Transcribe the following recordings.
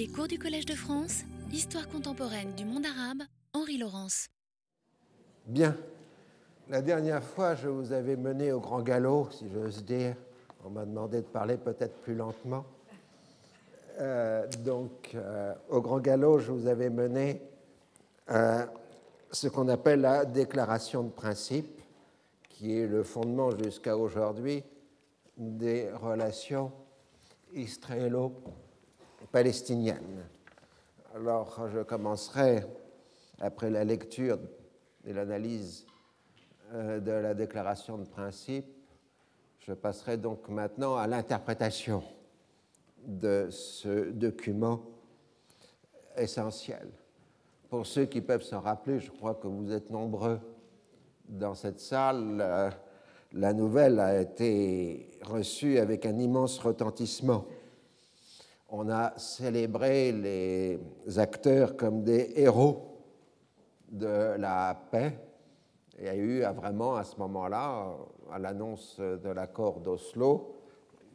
Les cours du Collège de France, Histoire contemporaine du monde arabe, Henri Laurence. Bien. La dernière fois, je vous avais mené au grand galop, si j'ose dire. On m'a demandé de parler peut-être plus lentement. Euh, donc, euh, au grand galop, je vous avais mené euh, ce qu'on appelle la déclaration de principe, qui est le fondement jusqu'à aujourd'hui des relations israélo-palestiniennes. Alors, je commencerai, après la lecture et l'analyse de la déclaration de principe, je passerai donc maintenant à l'interprétation de ce document essentiel. Pour ceux qui peuvent s'en rappeler, je crois que vous êtes nombreux dans cette salle, euh, la nouvelle a été reçue avec un immense retentissement. On a célébré les acteurs comme des héros de la paix. Il y a eu vraiment à ce moment-là, à l'annonce de l'accord d'Oslo,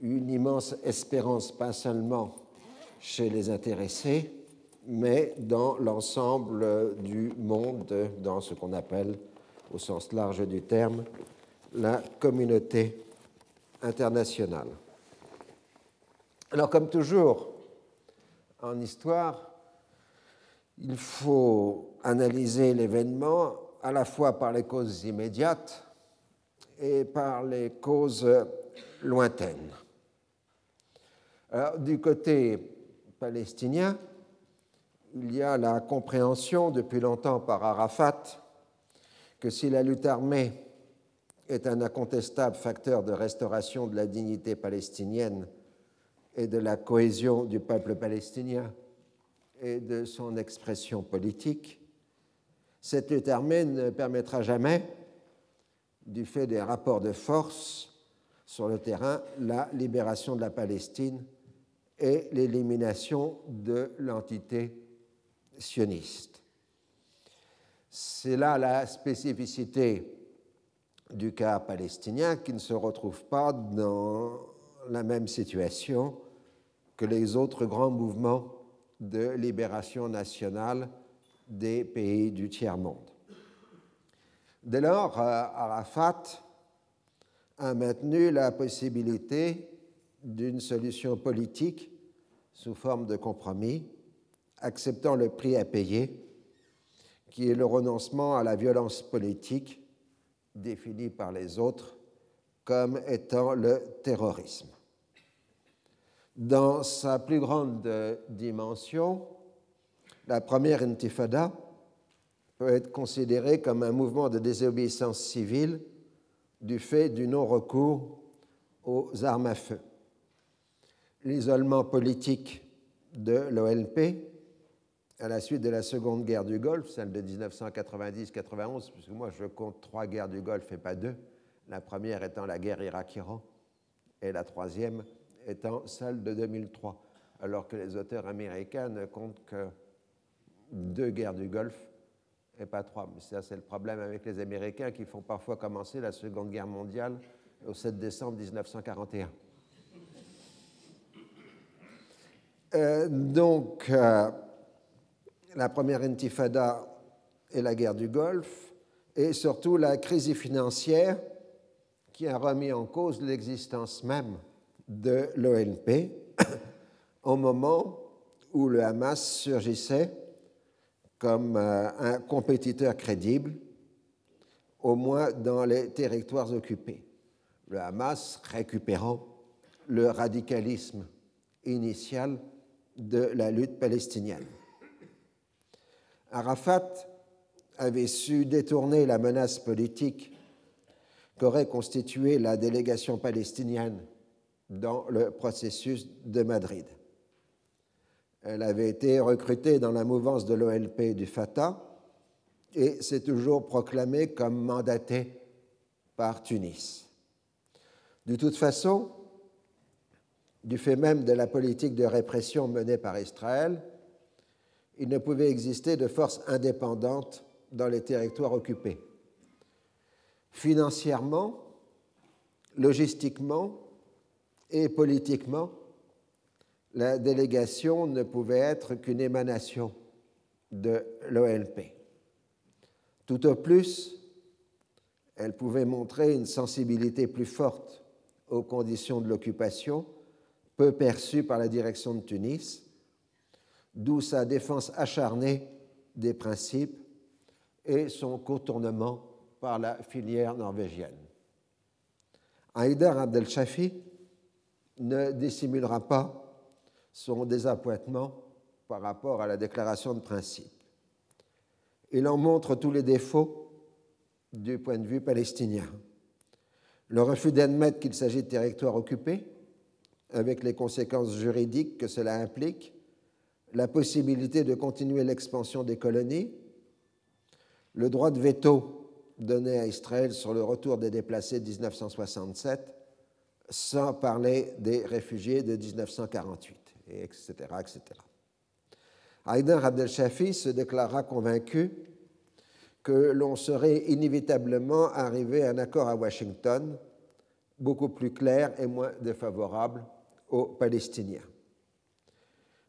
une immense espérance, pas seulement chez les intéressés, mais dans l'ensemble du monde, dans ce qu'on appelle, au sens large du terme, la communauté internationale. Alors, comme toujours en histoire, il faut analyser l'événement à la fois par les causes immédiates et par les causes lointaines. Alors, du côté palestinien, il y a la compréhension depuis longtemps par Arafat que si la lutte armée est un incontestable facteur de restauration de la dignité palestinienne et de la cohésion du peuple palestinien et de son expression politique, cette lutte armée ne permettra jamais, du fait des rapports de force sur le terrain, la libération de la Palestine et l'élimination de l'entité sioniste. C'est là la spécificité du cas palestinien qui ne se retrouve pas dans la même situation que les autres grands mouvements de libération nationale des pays du tiers-monde. Dès lors, euh, Arafat a maintenu la possibilité d'une solution politique sous forme de compromis, acceptant le prix à payer, qui est le renoncement à la violence politique définie par les autres comme étant le terrorisme. Dans sa plus grande dimension, la première intifada peut être considérée comme un mouvement de désobéissance civile du fait du non-recours aux armes à feu. L'isolement politique de l'OLP à la suite de la Seconde Guerre du Golfe, celle de 1990-91, puisque moi je compte trois guerres du Golfe et pas deux, la première étant la guerre Irak-Iran et la troisième étant celle de 2003, alors que les auteurs américains ne comptent que deux guerres du Golfe et pas trois. Mais ça, c'est le problème avec les Américains qui font parfois commencer la Seconde Guerre mondiale au 7 décembre 1941. Euh, donc, euh, la première intifada et la guerre du Golfe, et surtout la crise financière qui a remis en cause l'existence même de l'OLP au moment où le Hamas surgissait comme euh, un compétiteur crédible, au moins dans les territoires occupés. Le Hamas récupérant le radicalisme initial de la lutte palestinienne. Arafat avait su détourner la menace politique qu'aurait constituée la délégation palestinienne dans le processus de Madrid. Elle avait été recrutée dans la mouvance de l'OLP du Fatah et s'est toujours proclamée comme mandatée par Tunis. De toute façon, du fait même de la politique de répression menée par Israël, il ne pouvait exister de force indépendante dans les territoires occupés. Financièrement, logistiquement et politiquement, la délégation ne pouvait être qu'une émanation de l'OLP. Tout au plus, elle pouvait montrer une sensibilité plus forte aux conditions de l'occupation, peu perçue par la direction de Tunis, d'où sa défense acharnée des principes et son contournement par la filière norvégienne. Haïdar Abdel Shafi ne dissimulera pas son désappointement par rapport à la déclaration de principe. Il en montre tous les défauts du point de vue palestinien. Le refus d'admettre qu'il s'agit de territoires occupés, avec les conséquences juridiques que cela implique, la possibilité de continuer l'expansion des colonies, le droit de veto donné à Israël sur le retour des déplacés de 1967, sans parler des réfugiés de 1948, etc. etc. Haïdar Abdel Shafi se déclara convaincu que l'on serait inévitablement arrivé à un accord à Washington beaucoup plus clair et moins défavorable aux Palestiniens.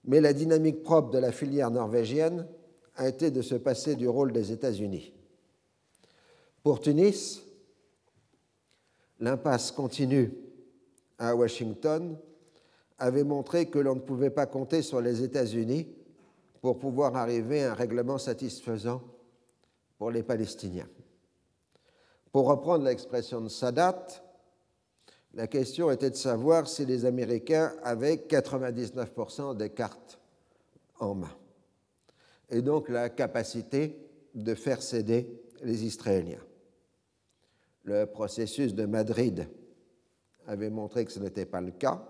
Mais la dynamique propre de la filière norvégienne a été de se passer du rôle des États-Unis. Pour Tunis, l'impasse continue à Washington avait montré que l'on ne pouvait pas compter sur les États-Unis pour pouvoir arriver à un règlement satisfaisant pour les Palestiniens. Pour reprendre l'expression de Sadat, la question était de savoir si les Américains avaient 99% des cartes en main, et donc la capacité de faire céder les Israéliens. Le processus de Madrid avait montré que ce n'était pas le cas.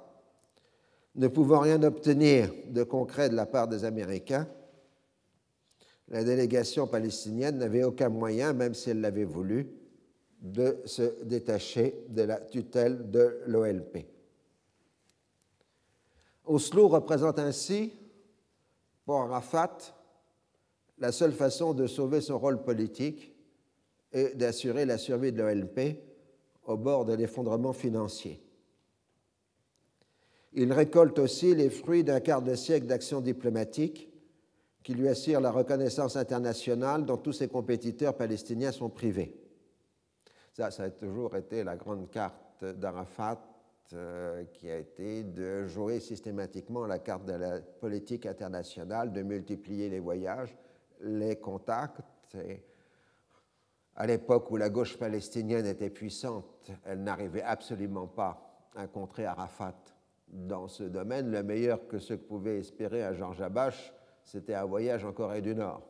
Ne pouvant rien obtenir de concret de la part des Américains, la délégation palestinienne n'avait aucun moyen, même si elle l'avait voulu, de se détacher de la tutelle de l'OLP. Oslo représente ainsi, pour Arafat, la seule façon de sauver son rôle politique et d'assurer la survie de l'OLP au bord de l'effondrement financier. Il récolte aussi les fruits d'un quart de siècle d'action diplomatique qui lui assure la reconnaissance internationale dont tous ses compétiteurs palestiniens sont privés. Ça, ça a toujours été la grande carte d'Arafat, euh, qui a été de jouer systématiquement la carte de la politique internationale, de multiplier les voyages, les contacts. À l'époque où la gauche palestinienne était puissante, elle n'arrivait absolument pas à contrer Arafat dans ce domaine. Le meilleur que ce que pouvait espérer un Georges Abache, c'était un voyage en Corée du Nord.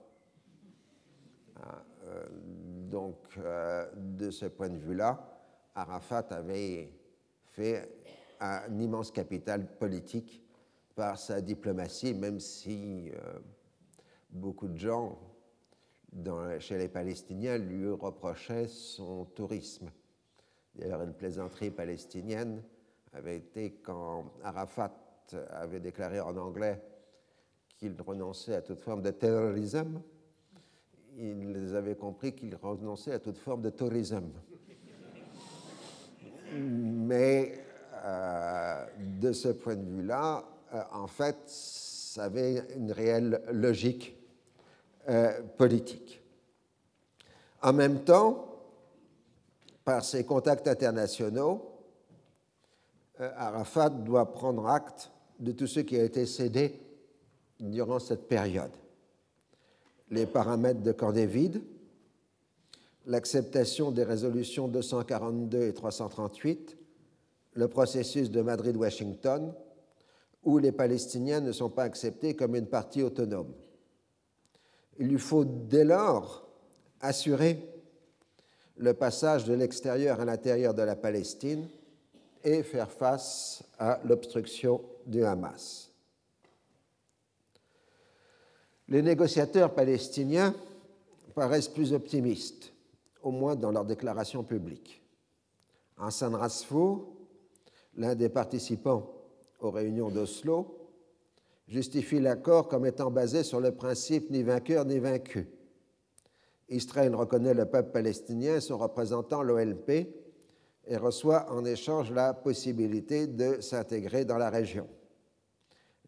Ah, euh, donc, euh, de ce point de vue-là, Arafat avait fait un immense capital politique par sa diplomatie, même si euh, beaucoup de gens chez les Palestiniens lui reprochaient son tourisme. D'ailleurs, une plaisanterie palestinienne avait été quand Arafat avait déclaré en anglais qu'il renonçait à toute forme de terrorisme, ils avaient compris qu'il renonçait à toute forme de tourisme. Mais euh, de ce point de vue-là, euh, en fait, ça avait une réelle logique politique. En même temps, par ses contacts internationaux, Arafat doit prendre acte de tout ce qui a été cédé durant cette période. Les paramètres de Camp l'acceptation des résolutions 242 et 338, le processus de Madrid-Washington, où les Palestiniens ne sont pas acceptés comme une partie autonome. Il lui faut dès lors assurer le passage de l'extérieur à l'intérieur de la Palestine et faire face à l'obstruction du Hamas. Les négociateurs palestiniens paraissent plus optimistes, au moins dans leurs déclarations publiques. Hassan Rasfour, l'un des participants aux réunions d'Oslo, justifie l'accord comme étant basé sur le principe ni vainqueur ni vaincu. Israël reconnaît le peuple palestinien, son représentant l'OLP, et reçoit en échange la possibilité de s'intégrer dans la région.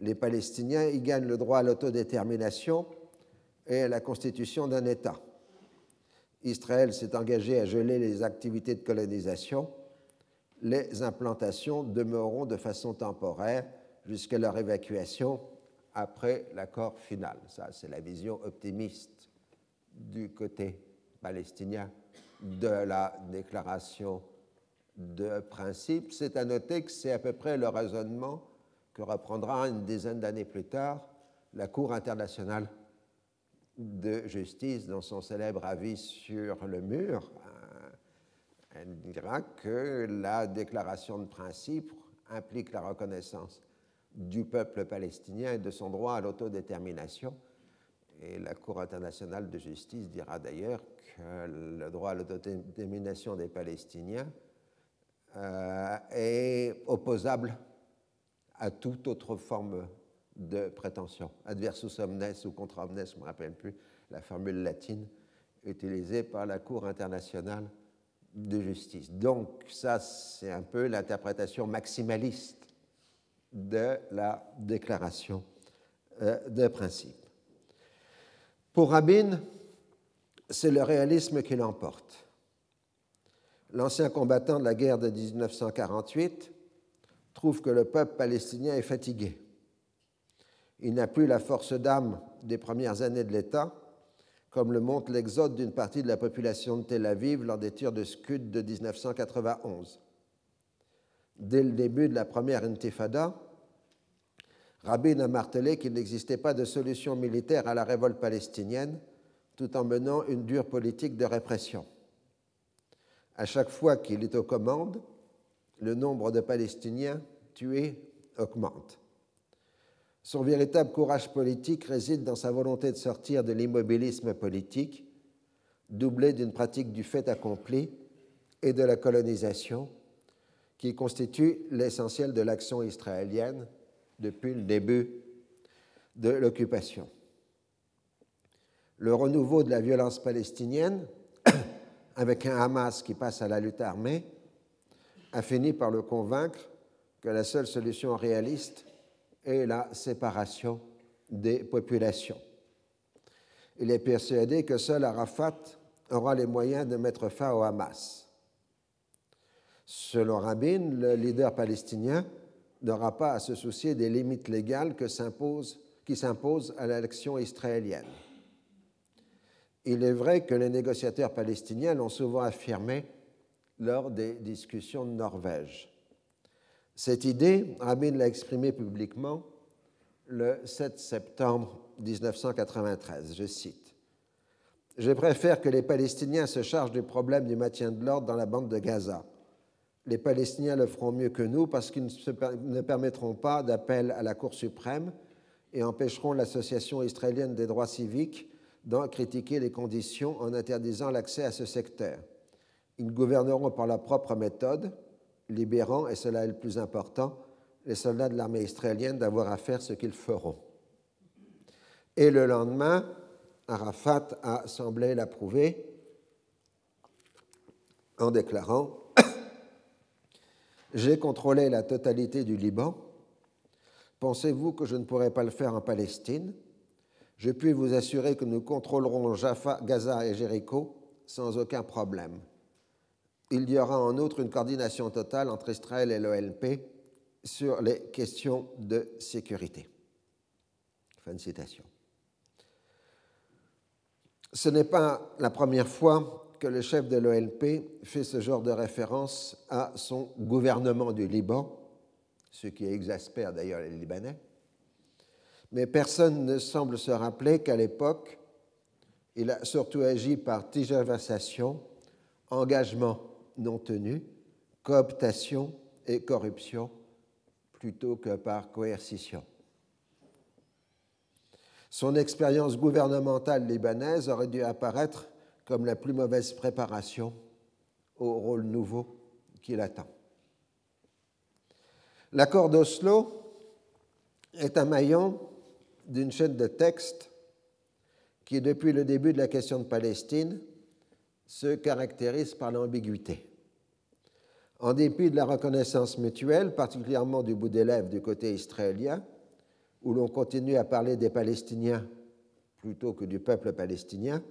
les Palestiniens y gagnent le droit à l'autodétermination et à la constitution d'un État. Israël s'est engagé à geler les activités de colonisation. Les implantations demeureront de façon temporaire jusqu'à leur évacuation après l'accord final. Ça, c'est la vision optimiste du côté palestinien de la déclaration de principe. C'est à noter que c'est à peu près le raisonnement que reprendra une dizaine d'années plus tard la Cour internationale de justice dans son célèbre avis sur le mur. Elle dira que la déclaration de principe implique la reconnaissance du peuple palestinien et de son droit à l'autodétermination. Et la Cour internationale de justice dira d'ailleurs que le droit à l'autodétermination des Palestiniens euh, est opposable à toute autre forme de prétention. Adversus omnes ou contra omnes, je ne me rappelle plus la formule latine utilisée par la Cour internationale de justice. Donc ça, c'est un peu l'interprétation maximaliste de la déclaration euh, de principe. Pour Rabin, c'est le réalisme qui l'emporte. L'ancien combattant de la guerre de 1948 trouve que le peuple palestinien est fatigué. Il n'a plus la force d'âme des premières années de l'État, comme le montre l'exode d'une partie de la population de Tel Aviv lors des tirs de Scud de 1991. Dès le début de la première intifada, Rabin a martelé qu'il n'existait pas de solution militaire à la révolte palestinienne, tout en menant une dure politique de répression. À chaque fois qu'il est aux commandes, le nombre de Palestiniens tués augmente. Son véritable courage politique réside dans sa volonté de sortir de l'immobilisme politique, doublé d'une pratique du fait accompli et de la colonisation, qui constitue l'essentiel de l'action israélienne depuis le début de l'occupation. Le renouveau de la violence palestinienne, avec un Hamas qui passe à la lutte armée, a fini par le convaincre que la seule solution réaliste est la séparation des populations. Il est persuadé que seul Arafat aura les moyens de mettre fin au Hamas. Selon Rabin, le leader palestinien n'aura pas à se soucier des limites légales qui s'imposent à l'élection israélienne. Il est vrai que les négociateurs palestiniens l'ont souvent affirmé lors des discussions de Norvège. Cette idée, Rabin l'a exprimée publiquement le 7 septembre 1993. Je cite Je préfère que les Palestiniens se chargent du problème du maintien de l'ordre dans la bande de Gaza les Palestiniens le feront mieux que nous parce qu'ils ne permettront pas d'appel à la Cour suprême et empêcheront l'Association israélienne des droits civiques d'en critiquer les conditions en interdisant l'accès à ce secteur. Ils gouverneront par leur propre méthode, libérant, et cela est le plus important, les soldats de l'armée israélienne d'avoir à faire ce qu'ils feront. Et le lendemain, Arafat a semblé l'approuver en déclarant j'ai contrôlé la totalité du Liban. Pensez-vous que je ne pourrais pas le faire en Palestine? Je puis vous assurer que nous contrôlerons Jaffa, Gaza et Jéricho sans aucun problème. Il y aura en outre une coordination totale entre Israël et l'OLP sur les questions de sécurité. Fin de citation. Ce n'est pas la première fois que le chef de l'OLP fait ce genre de référence à son gouvernement du Liban, ce qui exaspère d'ailleurs les Libanais. Mais personne ne semble se rappeler qu'à l'époque, il a surtout agi par tergiversation, engagement non tenu, cooptation et corruption, plutôt que par coercition. Son expérience gouvernementale libanaise aurait dû apparaître comme la plus mauvaise préparation au rôle nouveau qui l'attend. L'accord d'Oslo est un maillon d'une chaîne de textes qui, depuis le début de la question de Palestine, se caractérise par l'ambiguïté. En dépit de la reconnaissance mutuelle, particulièrement du bout des lèvres du côté israélien, où l'on continue à parler des Palestiniens plutôt que du peuple palestinien,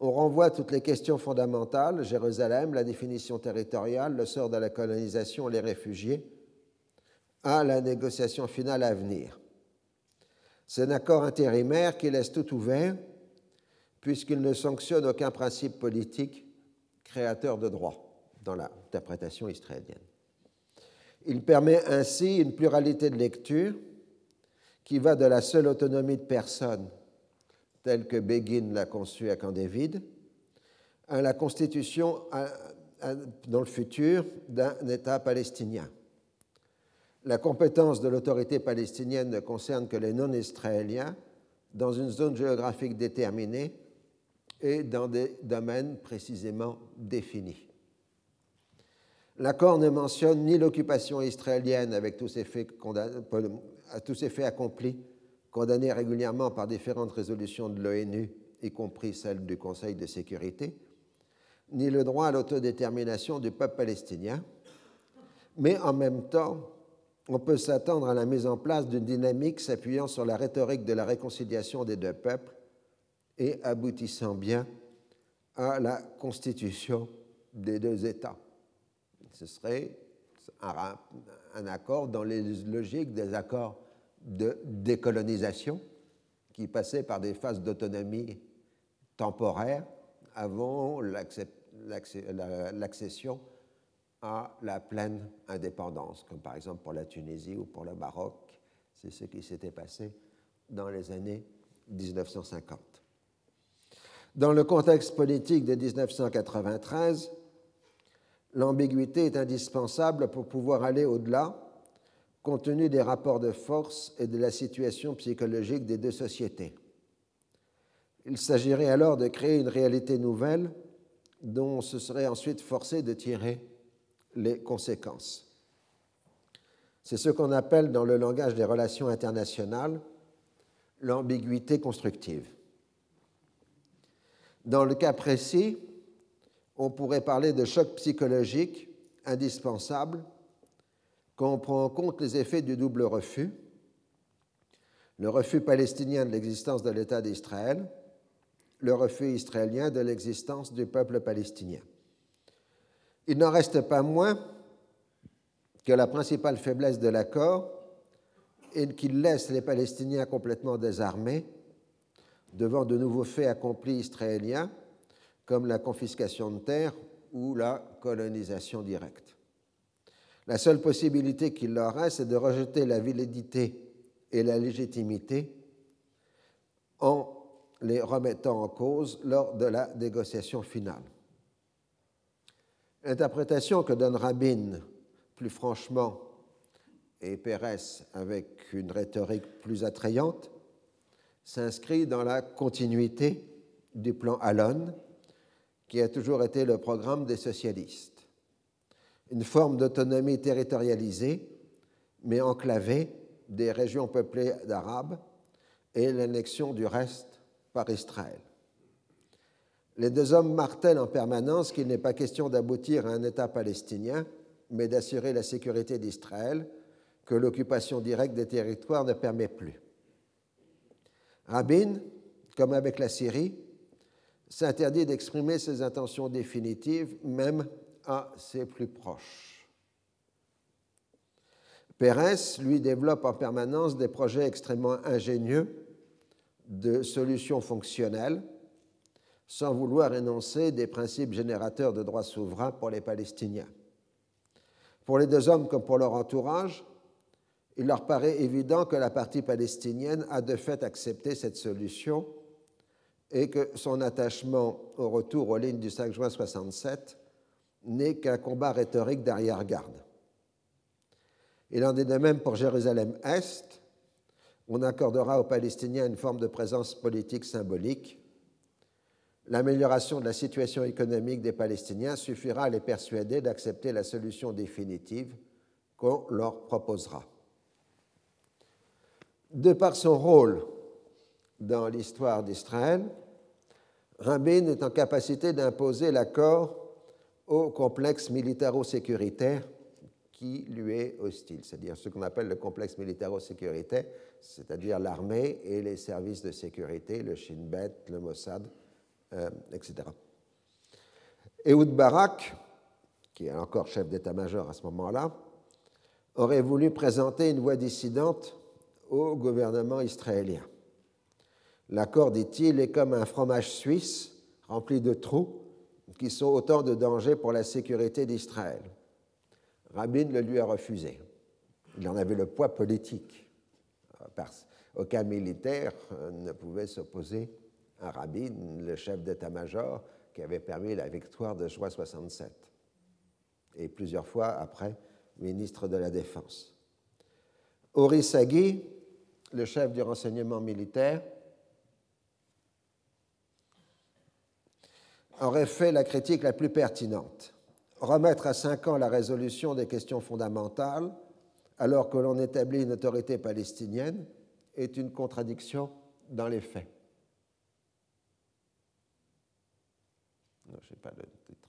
on renvoie toutes les questions fondamentales, Jérusalem, la définition territoriale, le sort de la colonisation, les réfugiés, à la négociation finale à venir. C'est un accord intérimaire qui laisse tout ouvert, puisqu'il ne sanctionne aucun principe politique créateur de droit dans l'interprétation israélienne. Il permet ainsi une pluralité de lecture qui va de la seule autonomie de personne telle que Begin l'a conçue à Camp David, à la constitution dans le futur d'un État palestinien. La compétence de l'autorité palestinienne ne concerne que les non-israéliens dans une zone géographique déterminée et dans des domaines précisément définis. L'accord ne mentionne ni l'occupation israélienne avec faits, tous ses faits accomplis condamné régulièrement par différentes résolutions de l'ONU, y compris celle du Conseil de sécurité, ni le droit à l'autodétermination du peuple palestinien, mais en même temps, on peut s'attendre à la mise en place d'une dynamique s'appuyant sur la rhétorique de la réconciliation des deux peuples et aboutissant bien à la constitution des deux États. Ce serait un, un accord dans les logiques des accords de décolonisation qui passait par des phases d'autonomie temporaire avant l'accession à la pleine indépendance, comme par exemple pour la Tunisie ou pour le Maroc. C'est ce qui s'était passé dans les années 1950. Dans le contexte politique de 1993, l'ambiguïté est indispensable pour pouvoir aller au-delà compte tenu des rapports de force et de la situation psychologique des deux sociétés. Il s'agirait alors de créer une réalité nouvelle dont on se serait ensuite forcé de tirer les conséquences. C'est ce qu'on appelle dans le langage des relations internationales l'ambiguïté constructive. Dans le cas précis, on pourrait parler de choc psychologique indispensable quand on prend en compte les effets du double refus, le refus palestinien de l'existence de l'État d'Israël, le refus israélien de l'existence du peuple palestinien. Il n'en reste pas moins que la principale faiblesse de l'accord est qu'il laisse les Palestiniens complètement désarmés devant de nouveaux faits accomplis israéliens comme la confiscation de terres ou la colonisation directe. La seule possibilité qu'il leur reste est de rejeter la validité et la légitimité en les remettant en cause lors de la négociation finale. L'interprétation que donne Rabin, plus franchement, et Pérez avec une rhétorique plus attrayante, s'inscrit dans la continuité du plan Allon, qui a toujours été le programme des socialistes une forme d'autonomie territorialisée, mais enclavée des régions peuplées d'Arabes et l'annexion du reste par Israël. Les deux hommes martèlent en permanence qu'il n'est pas question d'aboutir à un État palestinien, mais d'assurer la sécurité d'Israël, que l'occupation directe des territoires ne permet plus. Rabin, comme avec la Syrie, s'interdit d'exprimer ses intentions définitives, même à ses plus proches. Pérez, lui, développe en permanence des projets extrêmement ingénieux de solutions fonctionnelles, sans vouloir énoncer des principes générateurs de droits souverains pour les Palestiniens. Pour les deux hommes comme pour leur entourage, il leur paraît évident que la partie palestinienne a de fait accepté cette solution et que son attachement au retour aux lignes du 5 juin 67 n'est qu'un combat rhétorique d'arrière-garde. Il en est de même pour Jérusalem-Est. On accordera aux Palestiniens une forme de présence politique symbolique. L'amélioration de la situation économique des Palestiniens suffira à les persuader d'accepter la solution définitive qu'on leur proposera. De par son rôle dans l'histoire d'Israël, Rabin est en capacité d'imposer l'accord au complexe militaro-sécuritaire qui lui est hostile, c'est-à-dire ce qu'on appelle le complexe militaro-sécuritaire, c'est-à-dire l'armée et les services de sécurité, le Shin Bet, le Mossad, euh, etc. Ehud Barak, qui est encore chef d'état-major à ce moment-là, aurait voulu présenter une voie dissidente au gouvernement israélien. L'accord, dit-il, est comme un fromage suisse rempli de trous qui sont autant de dangers pour la sécurité d'Israël. Rabin le lui a refusé. Il en avait le poids politique. Aucun militaire ne pouvait s'opposer à Rabin, le chef d'état-major qui avait permis la victoire de juin 67, et plusieurs fois après, ministre de la Défense. Ori Sagui, le chef du renseignement militaire, aurait fait la critique la plus pertinente. Remettre à cinq ans la résolution des questions fondamentales alors que l'on établit une autorité palestinienne est une contradiction dans les faits. Non, pas titre.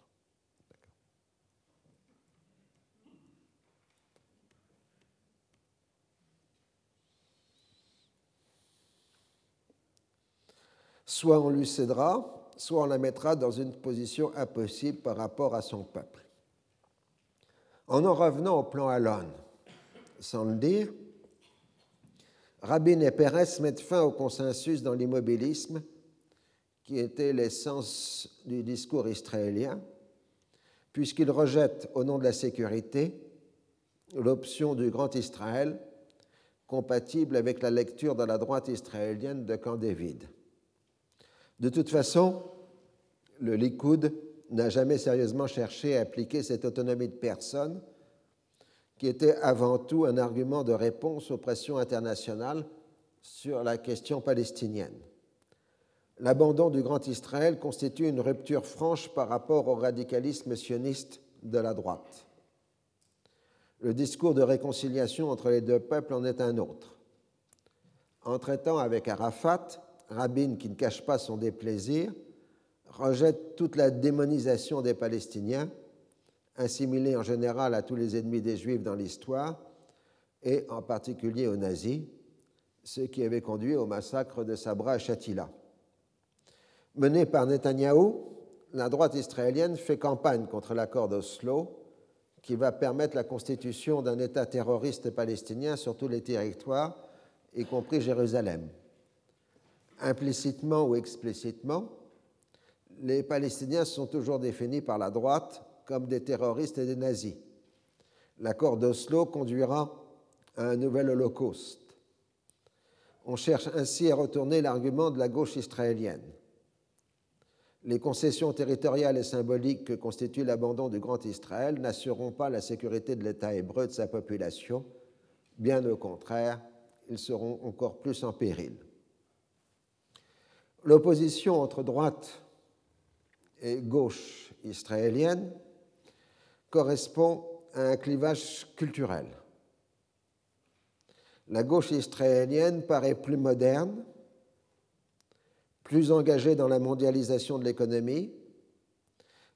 Soit on lui cédera, soit on la mettra dans une position impossible par rapport à son peuple. En en revenant au plan Alon, sans le dire, Rabin et Pérez mettent fin au consensus dans l'immobilisme, qui était l'essence du discours israélien, puisqu'ils rejettent, au nom de la sécurité, l'option du Grand Israël, compatible avec la lecture de la droite israélienne de Camp David. De toute façon, le Likoud n'a jamais sérieusement cherché à appliquer cette autonomie de personne, qui était avant tout un argument de réponse aux pressions internationales sur la question palestinienne. L'abandon du Grand Israël constitue une rupture franche par rapport au radicalisme sioniste de la droite. Le discours de réconciliation entre les deux peuples en est un autre. En traitant avec Arafat, Rabin, qui ne cache pas son déplaisir, rejette toute la démonisation des Palestiniens, assimilés en général à tous les ennemis des Juifs dans l'histoire, et en particulier aux nazis, ce qui avait conduit au massacre de Sabra et Shatila. Menée par Netanyahou, la droite israélienne fait campagne contre l'accord d'Oslo, qui va permettre la constitution d'un État terroriste palestinien sur tous les territoires, y compris Jérusalem implicitement ou explicitement, les Palestiniens sont toujours définis par la droite comme des terroristes et des nazis. L'accord d'Oslo conduira à un nouvel holocauste. On cherche ainsi à retourner l'argument de la gauche israélienne. Les concessions territoriales et symboliques que constitue l'abandon du Grand Israël n'assureront pas la sécurité de l'État hébreu et de sa population. Bien au contraire, ils seront encore plus en péril l'opposition entre droite et gauche israélienne correspond à un clivage culturel. La gauche israélienne paraît plus moderne, plus engagée dans la mondialisation de l'économie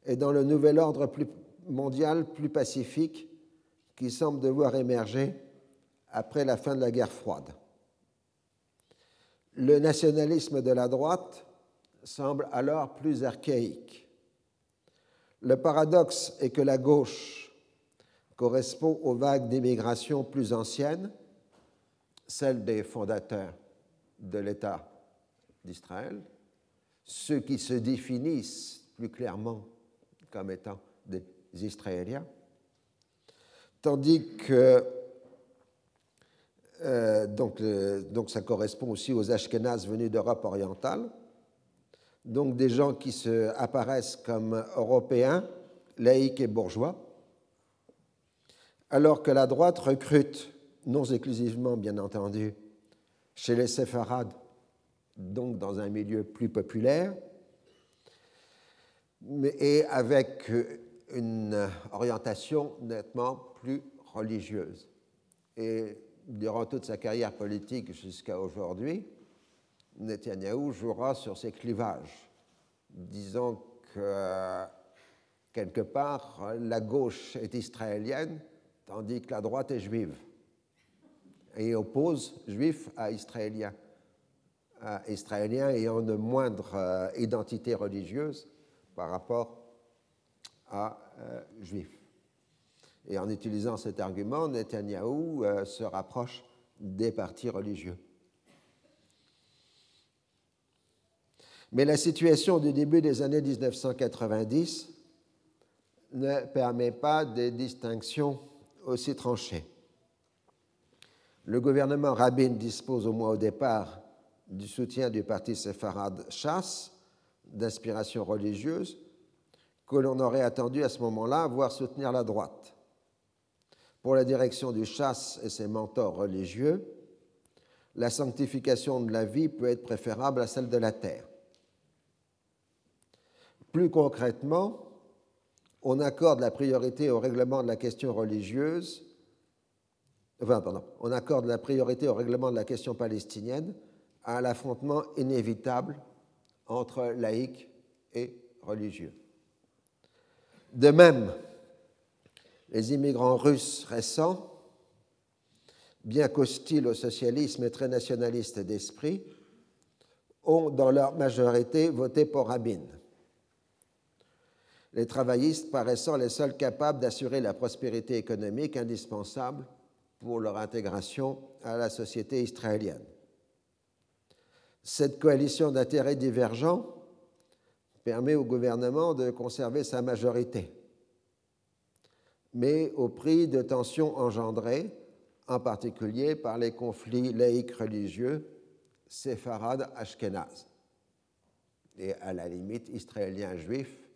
et dans le nouvel ordre mondial plus pacifique qui semble devoir émerger après la fin de la guerre froide le nationalisme de la droite semble alors plus archaïque. Le paradoxe est que la gauche correspond aux vagues d'immigration plus anciennes, celles des fondateurs de l'État d'Israël, ceux qui se définissent plus clairement comme étant des Israéliens, tandis que euh, donc, donc, ça correspond aussi aux Ashkénazes venus d'Europe orientale. Donc des gens qui se apparaissent comme européens, laïcs et bourgeois, alors que la droite recrute, non exclusivement bien entendu, chez les séfarades, donc dans un milieu plus populaire, et avec une orientation nettement plus religieuse. Durant toute sa carrière politique jusqu'à aujourd'hui, Netanyahou jouera sur ces clivages, disant que quelque part la gauche est israélienne tandis que la droite est juive. et oppose juifs à israéliens, à israéliens ayant de moindre euh, identité religieuse par rapport à euh, juifs. Et en utilisant cet argument, Netanyahou euh, se rapproche des partis religieux. Mais la situation du début des années 1990 ne permet pas des distinctions aussi tranchées. Le gouvernement Rabin dispose au moins au départ du soutien du parti séfarade Chasse, d'inspiration religieuse, que l'on aurait attendu à ce moment-là voir soutenir la droite. Pour la direction du Chasse et ses mentors religieux, la sanctification de la vie peut être préférable à celle de la terre. Plus concrètement, on accorde la priorité au règlement de la question religieuse, enfin, pardon, on accorde la priorité au règlement de la question palestinienne à l'affrontement inévitable entre laïcs et religieux. De même, les immigrants russes récents, bien qu'hostiles au socialisme et très nationalistes d'esprit, ont dans leur majorité voté pour Rabin les travaillistes paraissant les seuls capables d'assurer la prospérité économique indispensable pour leur intégration à la société israélienne. Cette coalition d'intérêts divergents permet au gouvernement de conserver sa majorité, mais au prix de tensions engendrées, en particulier par les conflits laïcs religieux séfarades ashkénazes et à la limite israéliens juifs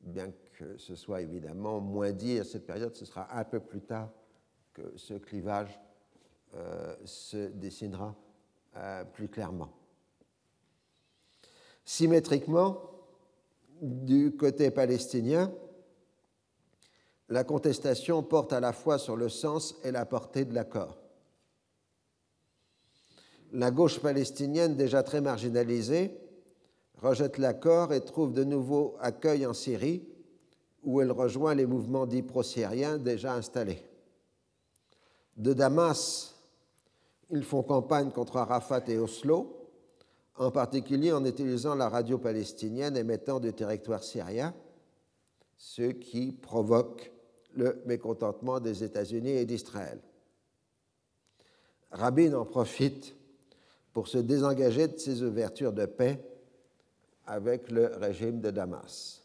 bien que ce soit évidemment moins dit à cette période, ce sera un peu plus tard que ce clivage euh, se dessinera euh, plus clairement. Symétriquement, du côté palestinien, la contestation porte à la fois sur le sens et la portée de l'accord. La gauche palestinienne, déjà très marginalisée, rejette l'accord et trouve de nouveau accueil en Syrie, où elle rejoint les mouvements dits pro-syriens déjà installés. De Damas, ils font campagne contre Arafat et Oslo, en particulier en utilisant la radio palestinienne émettant du territoire syrien, ce qui provoque le mécontentement des États-Unis et d'Israël. Rabin en profite pour se désengager de ses ouvertures de paix avec le régime de Damas.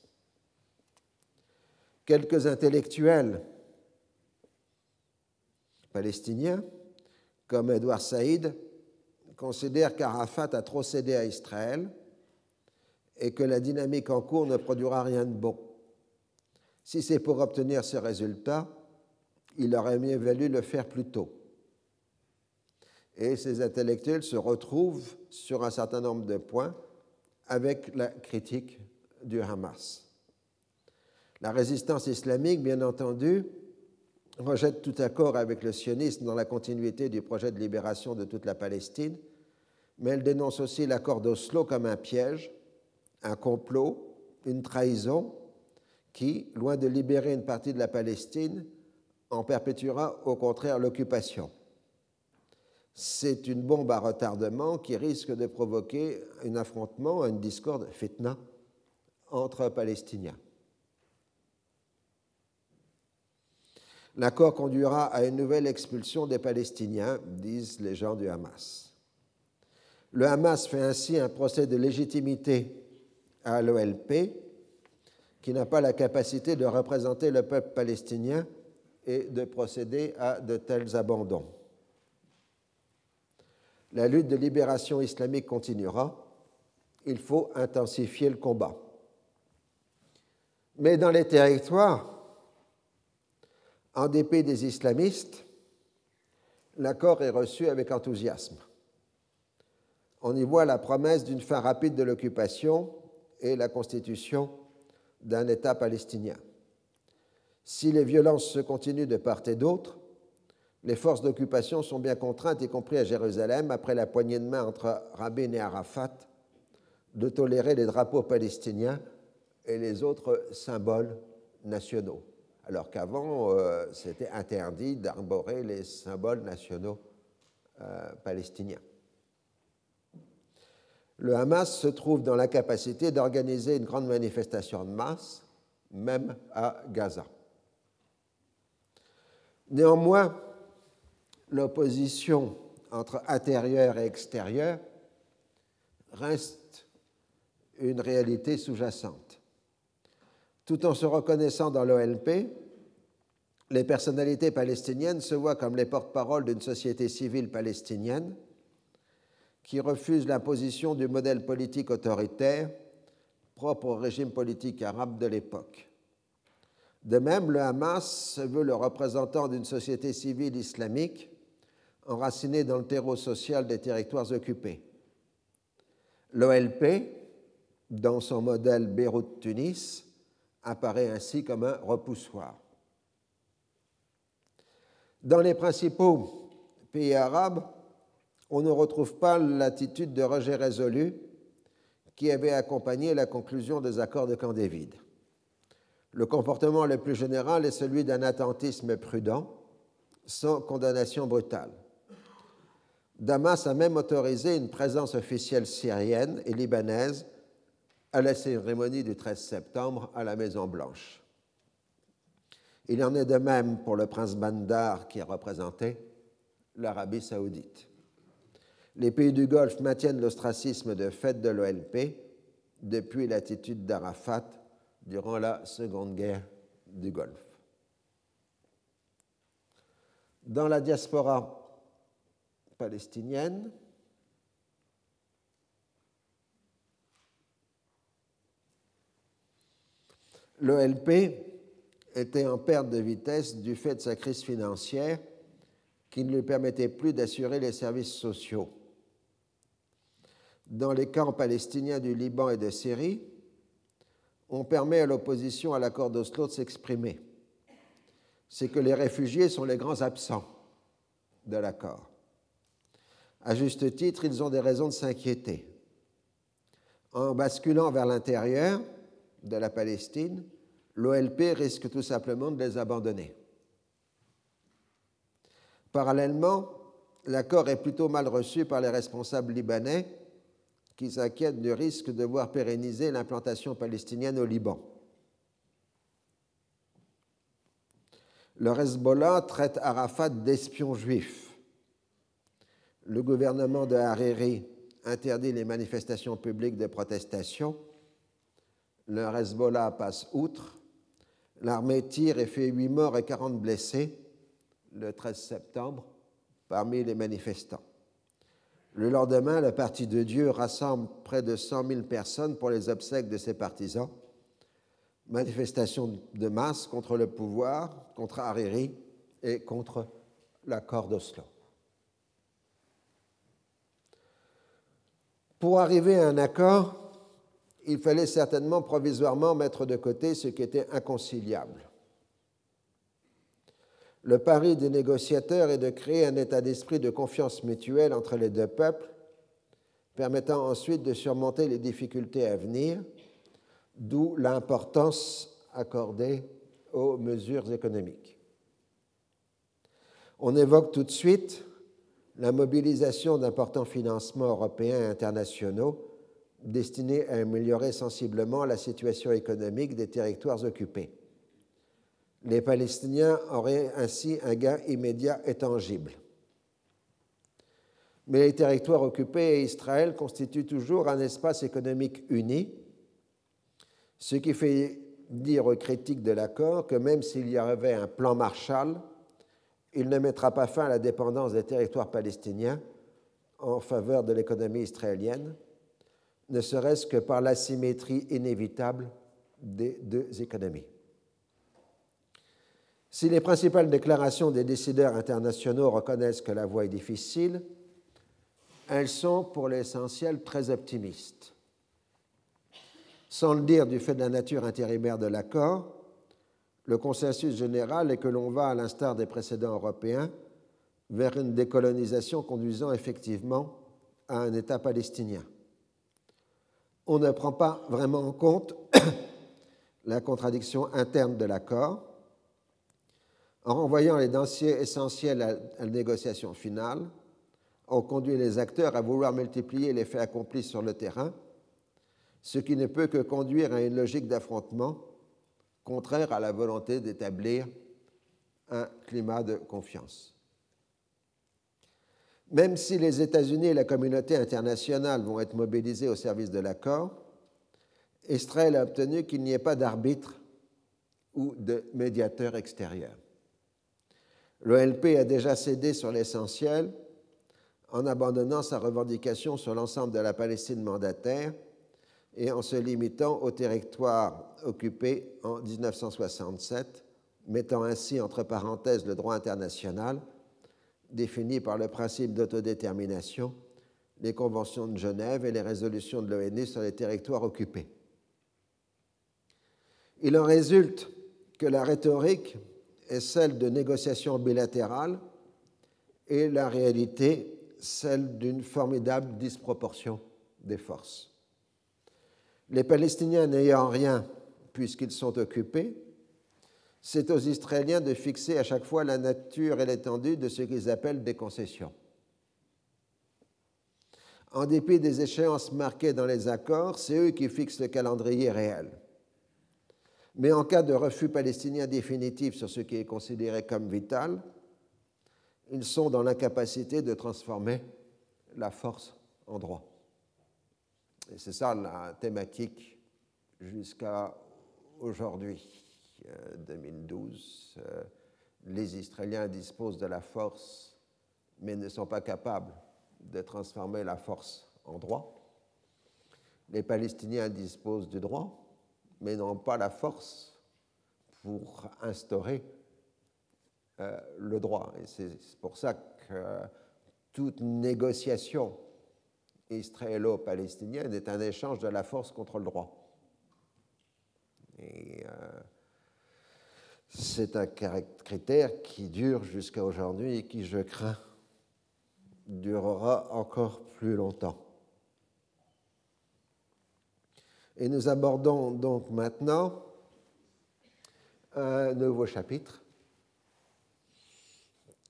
Quelques intellectuels palestiniens, comme Edouard Saïd, considèrent qu'Arafat a trop cédé à Israël et que la dynamique en cours ne produira rien de bon. Si c'est pour obtenir ce résultat, il aurait mieux valu le faire plus tôt. Et ces intellectuels se retrouvent sur un certain nombre de points avec la critique du Hamas. La résistance islamique, bien entendu, rejette tout accord avec le sionisme dans la continuité du projet de libération de toute la Palestine, mais elle dénonce aussi l'accord d'Oslo comme un piège, un complot, une trahison qui, loin de libérer une partie de la Palestine, en perpétuera au contraire l'occupation c'est une bombe à retardement qui risque de provoquer un affrontement, une discorde, fitna, entre Palestiniens. L'accord conduira à une nouvelle expulsion des Palestiniens, disent les gens du Hamas. Le Hamas fait ainsi un procès de légitimité à l'OLP, qui n'a pas la capacité de représenter le peuple palestinien et de procéder à de tels abandons la lutte de libération islamique continuera. Il faut intensifier le combat. Mais dans les territoires, en dépit des islamistes, l'accord est reçu avec enthousiasme. On y voit la promesse d'une fin rapide de l'occupation et la constitution d'un État palestinien. Si les violences se continuent de part et d'autre, les forces d'occupation sont bien contraintes, y compris à Jérusalem, après la poignée de main entre Rabin et Arafat, de tolérer les drapeaux palestiniens et les autres symboles nationaux, alors qu'avant, euh, c'était interdit d'arborer les symboles nationaux palestinien. Le Hamas se trouve dans la capacité d'organiser une grande manifestation de masse, même à Gaza. Néanmoins, l'opposition entre intérieur et extérieur reste une réalité sous-jacente. Tout en se reconnaissant dans l'OLP, les personnalités palestiniennes se voient comme les porte-parole d'une société civile palestinienne qui refuse l'imposition du modèle politique autoritaire propre au régime politique arabe de l'époque. De même, le Hamas veut le représentant d'une société civile islamique enracinée dans le terreau social des territoires occupés. L'OLP, dans son modèle Beyrouth-Tunis, apparaît ainsi comme un repoussoir. Dans les principaux pays arabes, on ne retrouve pas l'attitude de rejet résolu qui avait accompagné la conclusion des accords de Camp David. Le comportement le plus général est celui d'un attentisme prudent, sans condamnation brutale. Damas a même autorisé une présence officielle syrienne et libanaise à la cérémonie du 13 septembre à la Maison-Blanche. Il en est de même pour le prince Bandar qui représentait l'Arabie saoudite. Les pays du Golfe maintiennent l'ostracisme de fait de l'OLP depuis l'attitude d'Arafat durant la Seconde Guerre du Golfe. Dans la diaspora palestinienne, l'OLP était en perte de vitesse du fait de sa crise financière qui ne lui permettait plus d'assurer les services sociaux dans les camps palestiniens du Liban et de Syrie, on permet à l'opposition à l'accord d'Oslo de s'exprimer. C'est que les réfugiés sont les grands absents de l'accord. À juste titre, ils ont des raisons de s'inquiéter. En basculant vers l'intérieur de la Palestine, l'OLP risque tout simplement de les abandonner. Parallèlement, l'accord est plutôt mal reçu par les responsables libanais qui s'inquiètent du risque de voir pérenniser l'implantation palestinienne au Liban. Le Hezbollah traite Arafat d'espion juif. Le gouvernement de Hariri interdit les manifestations publiques de protestation. Le Hezbollah passe outre. L'armée tire et fait 8 morts et 40 blessés le 13 septembre parmi les manifestants. Le lendemain, le Parti de Dieu rassemble près de 100 000 personnes pour les obsèques de ses partisans. Manifestation de masse contre le pouvoir, contre Hariri et contre l'accord d'Oslo. Pour arriver à un accord, il fallait certainement provisoirement mettre de côté ce qui était inconciliable. Le pari des négociateurs est de créer un état d'esprit de confiance mutuelle entre les deux peuples, permettant ensuite de surmonter les difficultés à venir, d'où l'importance accordée aux mesures économiques. On évoque tout de suite la mobilisation d'importants financements européens et internationaux destinés à améliorer sensiblement la situation économique des territoires occupés. Les Palestiniens auraient ainsi un gain immédiat et tangible. Mais les territoires occupés et Israël constituent toujours un espace économique uni, ce qui fait dire aux critiques de l'accord que même s'il y avait un plan Marshall, il ne mettra pas fin à la dépendance des territoires palestiniens en faveur de l'économie israélienne, ne serait-ce que par l'asymétrie inévitable des deux économies. Si les principales déclarations des décideurs internationaux reconnaissent que la voie est difficile, elles sont pour l'essentiel très optimistes. Sans le dire du fait de la nature intérimaire de l'accord, le consensus général est que l'on va, à l'instar des précédents européens, vers une décolonisation conduisant effectivement à un État palestinien. On ne prend pas vraiment en compte la contradiction interne de l'accord, en renvoyant les dossiers essentiels à la négociation finale, ont conduit les acteurs à vouloir multiplier les faits accomplis sur le terrain, ce qui ne peut que conduire à une logique d'affrontement contraire à la volonté d'établir un climat de confiance. Même si les États-Unis et la communauté internationale vont être mobilisés au service de l'accord, Israël a obtenu qu'il n'y ait pas d'arbitre ou de médiateur extérieur. L'OLP a déjà cédé sur l'essentiel en abandonnant sa revendication sur l'ensemble de la Palestine mandataire et en se limitant au territoire occupé en 1967, mettant ainsi entre parenthèses le droit international défini par le principe d'autodétermination, les conventions de Genève et les résolutions de l'ONU sur les territoires occupés. Il en résulte que la rhétorique est celle de négociations bilatérales et la réalité celle d'une formidable disproportion des forces. Les Palestiniens n'ayant rien puisqu'ils sont occupés, c'est aux Israéliens de fixer à chaque fois la nature et l'étendue de ce qu'ils appellent des concessions. En dépit des échéances marquées dans les accords, c'est eux qui fixent le calendrier réel. Mais en cas de refus palestinien définitif sur ce qui est considéré comme vital, ils sont dans l'incapacité de transformer la force en droit. Et c'est ça la thématique jusqu'à aujourd'hui, 2012. Euh, euh, les Israéliens disposent de la force, mais ne sont pas capables de transformer la force en droit. Les Palestiniens disposent du droit, mais n'ont pas la force pour instaurer euh, le droit. Et c'est pour ça que toute négociation israélo-palestinienne est un échange de la force contre le droit. Et euh, c'est un critère qui dure jusqu'à aujourd'hui et qui, je crains, durera encore plus longtemps. Et nous abordons donc maintenant un nouveau chapitre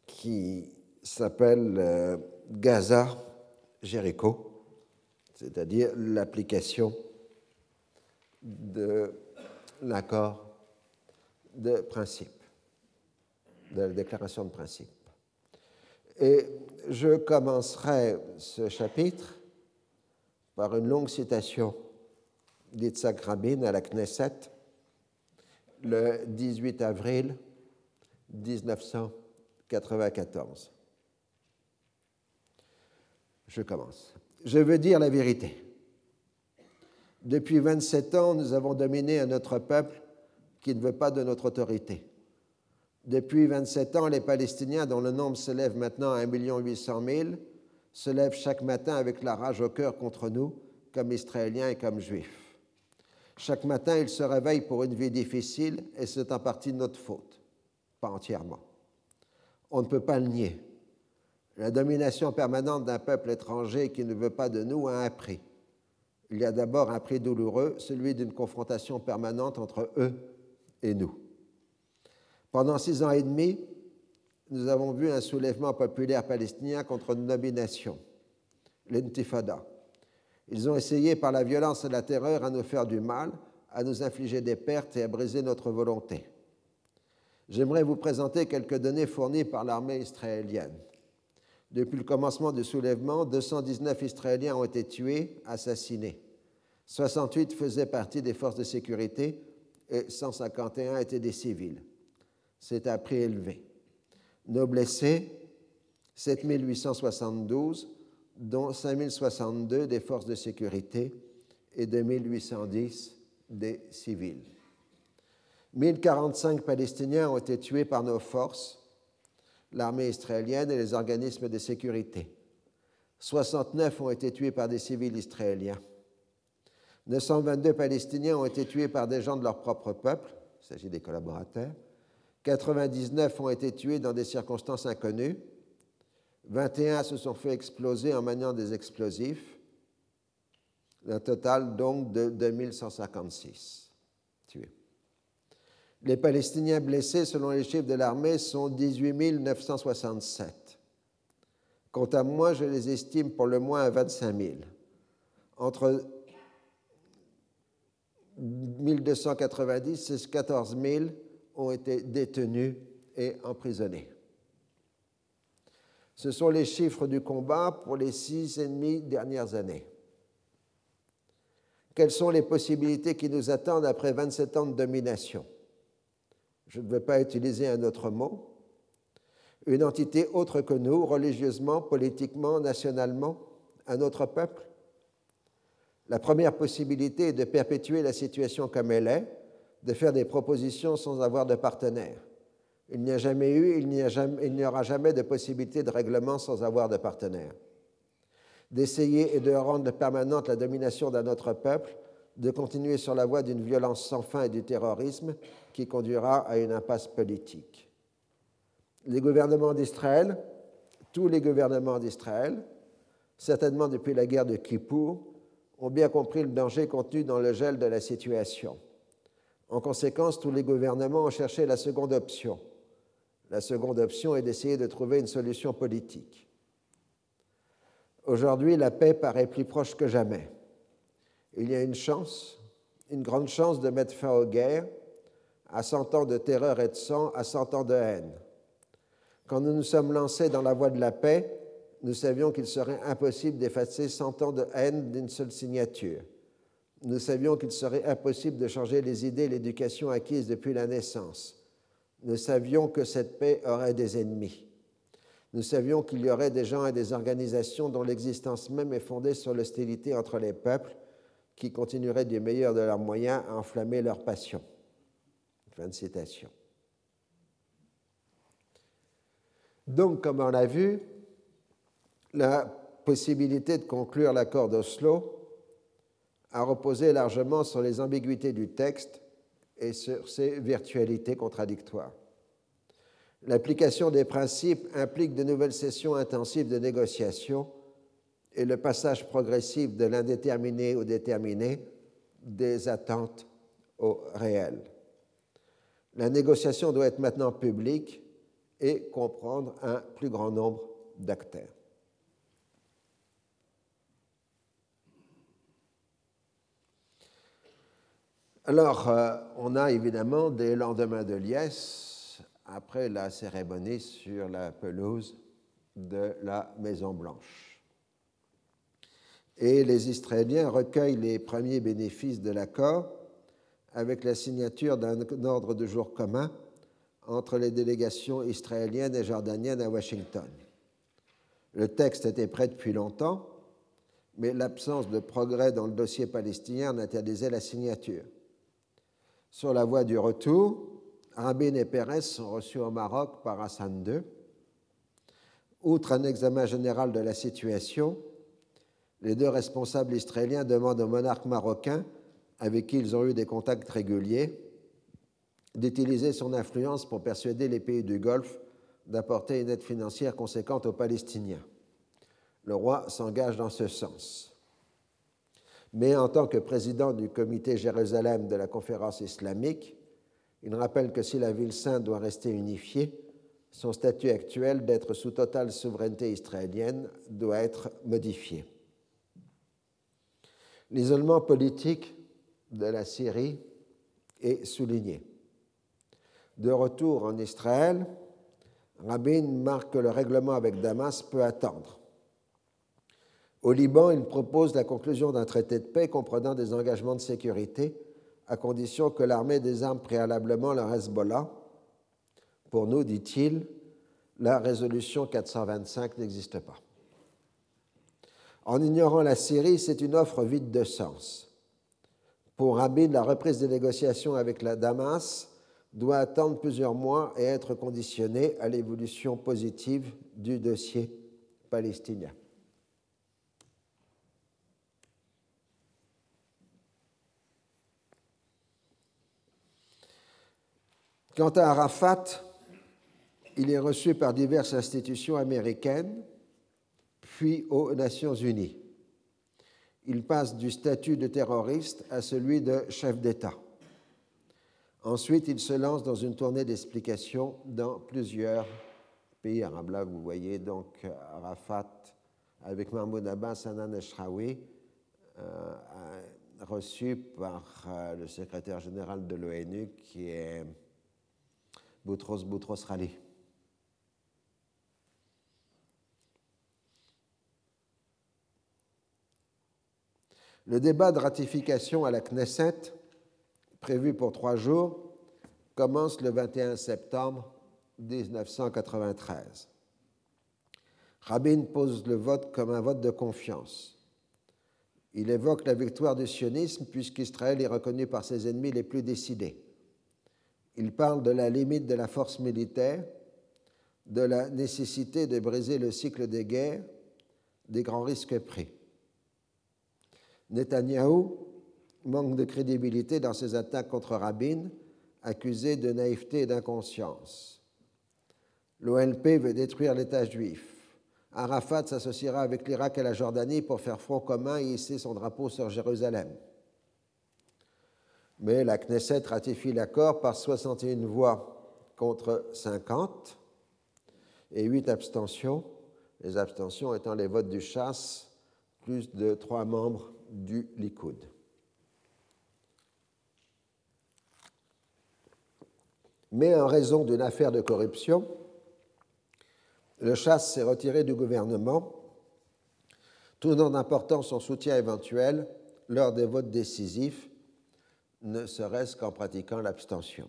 qui s'appelle euh, Gaza-Jéricho, c'est-à-dire l'application de l'accord de principe, de la déclaration de principe. Et je commencerai ce chapitre par une longue citation d'Itzhak Rabin à la Knesset le 18 avril 1994. Je commence. Je veux dire la vérité. Depuis 27 ans, nous avons dominé un autre peuple qui ne veut pas de notre autorité. Depuis 27 ans, les Palestiniens, dont le nombre s'élève maintenant à 1 800 000, se lèvent chaque matin avec la rage au cœur contre nous, comme Israéliens et comme Juifs. Chaque matin, ils se réveillent pour une vie difficile et c'est en partie notre faute, pas entièrement. On ne peut pas le nier. La domination permanente d'un peuple étranger qui ne veut pas de nous a un prix. Il y a d'abord un prix douloureux, celui d'une confrontation permanente entre eux et nous. Pendant six ans et demi, nous avons vu un soulèvement populaire palestinien contre une domination, l'intifada, ils ont essayé par la violence et la terreur à nous faire du mal, à nous infliger des pertes et à briser notre volonté. J'aimerais vous présenter quelques données fournies par l'armée israélienne. Depuis le commencement du soulèvement, 219 Israéliens ont été tués, assassinés. 68 faisaient partie des forces de sécurité et 151 étaient des civils. C'est un prix élevé. Nos blessés, 7872, dont 5062 des forces de sécurité et 2810 des civils. 1045 Palestiniens ont été tués par nos forces, l'armée israélienne et les organismes de sécurité. 69 ont été tués par des civils israéliens. 922 Palestiniens ont été tués par des gens de leur propre peuple, il s'agit des collaborateurs. 99 ont été tués dans des circonstances inconnues. 21 se sont fait exploser en maniant des explosifs. Un total donc de 2156 tués. Les Palestiniens blessés, selon les chiffres de l'armée, sont 18 967. Quant à moi, je les estime pour le moins à 25 000. Entre 1290 et 14 000 ont été détenus et emprisonnés. Ce sont les chiffres du combat pour les six et demi dernières années. Quelles sont les possibilités qui nous attendent après 27 ans de domination? Je ne veux pas utiliser un autre mot. Une entité autre que nous, religieusement, politiquement, nationalement, un autre peuple? La première possibilité est de perpétuer la situation comme elle est, de faire des propositions sans avoir de partenaire. Il n'y a jamais eu, il n'y aura jamais de possibilité de règlement sans avoir de partenaire d'essayer et de rendre permanente la domination d'un autre peuple, de continuer sur la voie d'une violence sans fin et du terrorisme qui conduira à une impasse politique. Les gouvernements d'Israël, tous les gouvernements d'Israël, certainement depuis la guerre de Kippour, ont bien compris le danger contenu dans le gel de la situation. En conséquence, tous les gouvernements ont cherché la seconde option. La seconde option est d'essayer de trouver une solution politique. Aujourd'hui, la paix paraît plus proche que jamais. Il y a une chance, une grande chance de mettre fin aux guerres, à cent ans de terreur et de sang, à cent ans de haine. Quand nous nous sommes lancés dans la voie de la paix, nous savions qu'il serait impossible d'effacer cent ans de haine d'une seule signature. Nous savions qu'il serait impossible de changer les idées et l'éducation acquises depuis la naissance. Nous savions que cette paix aurait des ennemis. Nous savions qu'il y aurait des gens et des organisations dont l'existence même est fondée sur l'hostilité entre les peuples, qui continueraient du meilleur de leurs moyens à enflammer leur passion. Fin de citation. Donc, comme on l'a vu, la possibilité de conclure l'accord d'Oslo a reposé largement sur les ambiguïtés du texte et sur ses virtualités contradictoires. L'application des principes implique de nouvelles sessions intensives de négociation et le passage progressif de l'indéterminé au déterminé, des attentes au réel. La négociation doit être maintenant publique et comprendre un plus grand nombre d'acteurs. Alors, euh, on a évidemment des lendemains de liesse après la cérémonie sur la pelouse de la Maison Blanche. Et les Israéliens recueillent les premiers bénéfices de l'accord avec la signature d'un ordre de jour commun entre les délégations israéliennes et jordaniennes à Washington. Le texte était prêt depuis longtemps, mais l'absence de progrès dans le dossier palestinien interdisait la signature. Sur la voie du retour, Rabin et Pérez sont reçus au Maroc par Hassan II. Outre un examen général de la situation, les deux responsables israéliens demandent au monarque marocain, avec qui ils ont eu des contacts réguliers, d'utiliser son influence pour persuader les pays du Golfe d'apporter une aide financière conséquente aux Palestiniens. Le roi s'engage dans ce sens. Mais en tant que président du comité Jérusalem de la conférence islamique, il rappelle que si la ville sainte doit rester unifiée, son statut actuel d'être sous totale souveraineté israélienne doit être modifié. L'isolement politique de la Syrie est souligné. De retour en Israël, Rabin marque que le règlement avec Damas peut attendre. Au Liban, il propose la conclusion d'un traité de paix comprenant des engagements de sécurité à condition que l'armée désarme préalablement le Hezbollah. Pour nous, dit-il, la résolution 425 n'existe pas. En ignorant la Syrie, c'est une offre vide de sens. Pour Rabin, la reprise des négociations avec la Damas doit attendre plusieurs mois et être conditionnée à l'évolution positive du dossier palestinien. Quant à Arafat, il est reçu par diverses institutions américaines, puis aux Nations Unies. Il passe du statut de terroriste à celui de chef d'État. Ensuite, il se lance dans une tournée d'explications dans plusieurs pays arabes. Là, vous voyez donc Arafat avec Mahmoud Abbas, Hanan Eshraoui, euh, reçu par euh, le secrétaire général de l'ONU qui est Boutros Boutros Ghali. Le débat de ratification à la Knesset, prévu pour trois jours, commence le 21 septembre 1993. Rabin pose le vote comme un vote de confiance. Il évoque la victoire du sionisme puisqu'Israël est reconnu par ses ennemis les plus décidés. Il parle de la limite de la force militaire, de la nécessité de briser le cycle des guerres, des grands risques pris. Netanyahou manque de crédibilité dans ses attaques contre Rabin, accusé de naïveté et d'inconscience. L'OLP veut détruire l'État juif. Arafat s'associera avec l'Irak et la Jordanie pour faire front commun et hisser son drapeau sur Jérusalem. Mais la Knesset ratifie l'accord par 61 voix contre 50 et 8 abstentions, les abstentions étant les votes du chasse, plus de trois membres du Likoud. Mais en raison d'une affaire de corruption, le chasse s'est retiré du gouvernement, tout en apportant son soutien éventuel lors des votes décisifs, ne serait-ce qu'en pratiquant l'abstention.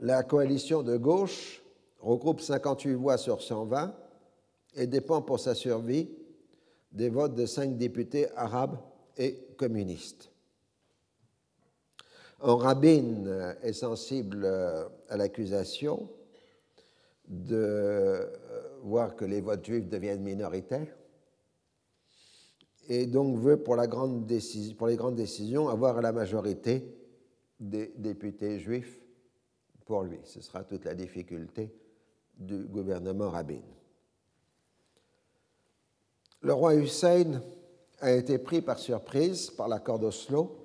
La coalition de gauche regroupe 58 voix sur 120 et dépend pour sa survie des votes de cinq députés arabes et communistes. En Rabin est sensible à l'accusation de voir que les votes juifs deviennent minoritaires et donc veut pour, les grandes décisions avoir la majorité des députés juifs pour lui. Ce sera toute la difficulté du gouvernement rabbin. Le roi Hussein a été pris par surprise par l'accord d'Oslo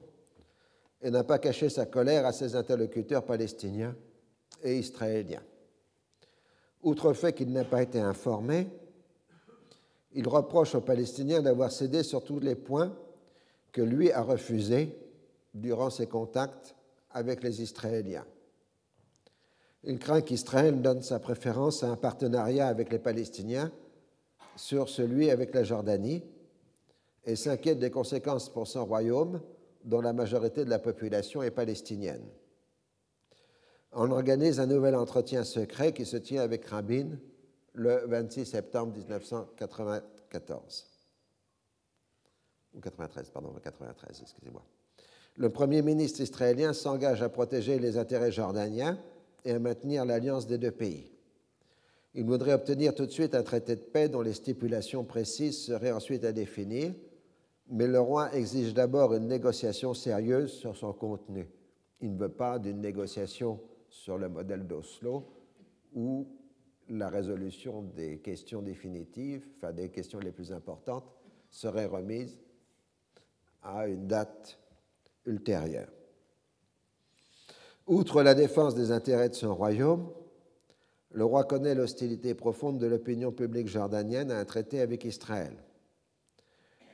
et n'a pas caché sa colère à ses interlocuteurs palestiniens et israéliens. Outre le fait qu'il n'a pas été informé, il reproche aux Palestiniens d'avoir cédé sur tous les points que lui a refusés durant ses contacts avec les Israéliens. Il craint qu'Israël donne sa préférence à un partenariat avec les Palestiniens sur celui avec la Jordanie et s'inquiète des conséquences pour son royaume dont la majorité de la population est palestinienne on organise un nouvel entretien secret qui se tient avec Rabin le 26 septembre 1994. Ou 93, pardon, 93, excusez-moi. Le Premier ministre israélien s'engage à protéger les intérêts jordaniens et à maintenir l'alliance des deux pays. Il voudrait obtenir tout de suite un traité de paix dont les stipulations précises seraient ensuite à définir, mais le roi exige d'abord une négociation sérieuse sur son contenu. Il ne veut pas d'une négociation sur le modèle d'Oslo où la résolution des questions définitives, enfin des questions les plus importantes, serait remise à une date ultérieure. Outre la défense des intérêts de son royaume, le roi connaît l'hostilité profonde de l'opinion publique jordanienne à un traité avec Israël.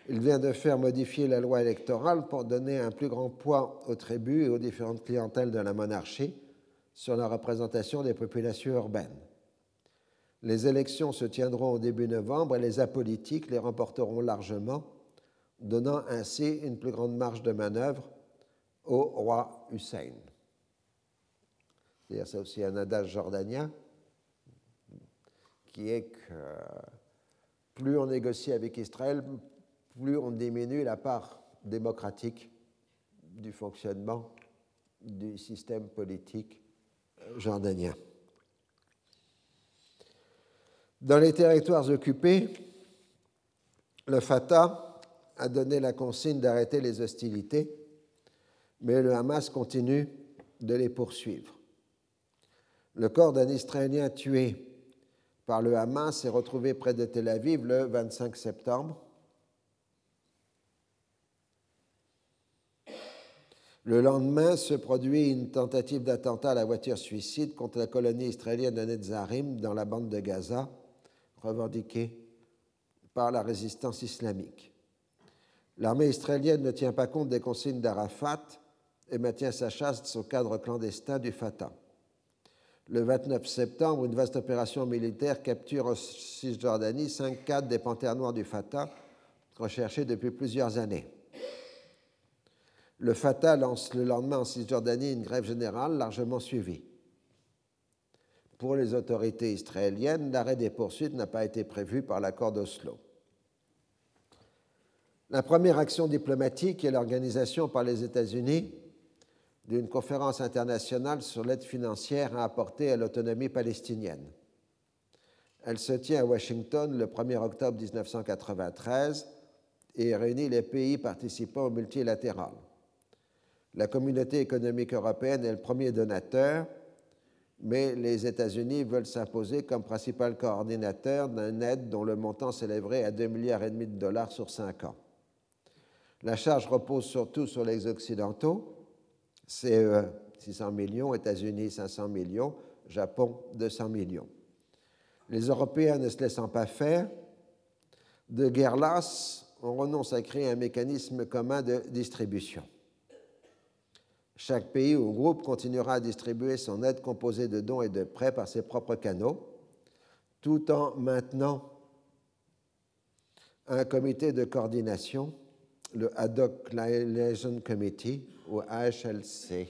Il vient de faire modifier la loi électorale pour donner un plus grand poids aux tribus et aux différentes clientèles de la monarchie, sur la représentation des populations urbaines. Les élections se tiendront au début novembre et les apolitiques les remporteront largement, donnant ainsi une plus grande marge de manœuvre au roi Hussein. C'est aussi un adage jordanien qui est que plus on négocie avec Israël, plus on diminue la part démocratique du fonctionnement du système politique jordanien. Dans les territoires occupés, le Fatah a donné la consigne d'arrêter les hostilités, mais le Hamas continue de les poursuivre. Le corps d'un Israélien tué par le Hamas est retrouvé près de Tel Aviv le 25 septembre. Le lendemain se produit une tentative d'attentat à la voiture suicide contre la colonie israélienne de Netzarim dans la bande de Gaza, revendiquée par la résistance islamique. L'armée israélienne ne tient pas compte des consignes d'Arafat et maintient sa chasse au cadre clandestin du Fatah. Le 29 septembre, une vaste opération militaire capture en Cisjordanie cinq cadres des panthères noires du Fatah, recherchés depuis plusieurs années. Le Fatah lance le lendemain en Cisjordanie une grève générale largement suivie. Pour les autorités israéliennes, l'arrêt des poursuites n'a pas été prévu par l'accord d'Oslo. La première action diplomatique est l'organisation par les États-Unis d'une conférence internationale sur l'aide financière à apporter à l'autonomie palestinienne. Elle se tient à Washington le 1er octobre 1993 et réunit les pays participants au multilatéral. La communauté économique européenne est le premier donateur, mais les États-Unis veulent s'imposer comme principal coordinateur d'une aide dont le montant s'élèverait à 2,5 milliards et demi de dollars sur cinq ans. La charge repose surtout sur les Occidentaux, CE 600 millions, États-Unis 500 millions, Japon 200 millions. Les Européens ne se laissant pas faire, de guerre lasse, on renonce à créer un mécanisme commun de distribution. Chaque pays ou groupe continuera à distribuer son aide composée de dons et de prêts par ses propres canaux, tout en maintenant un comité de coordination, le Ad hoc Liaison Committee, ou AHLC.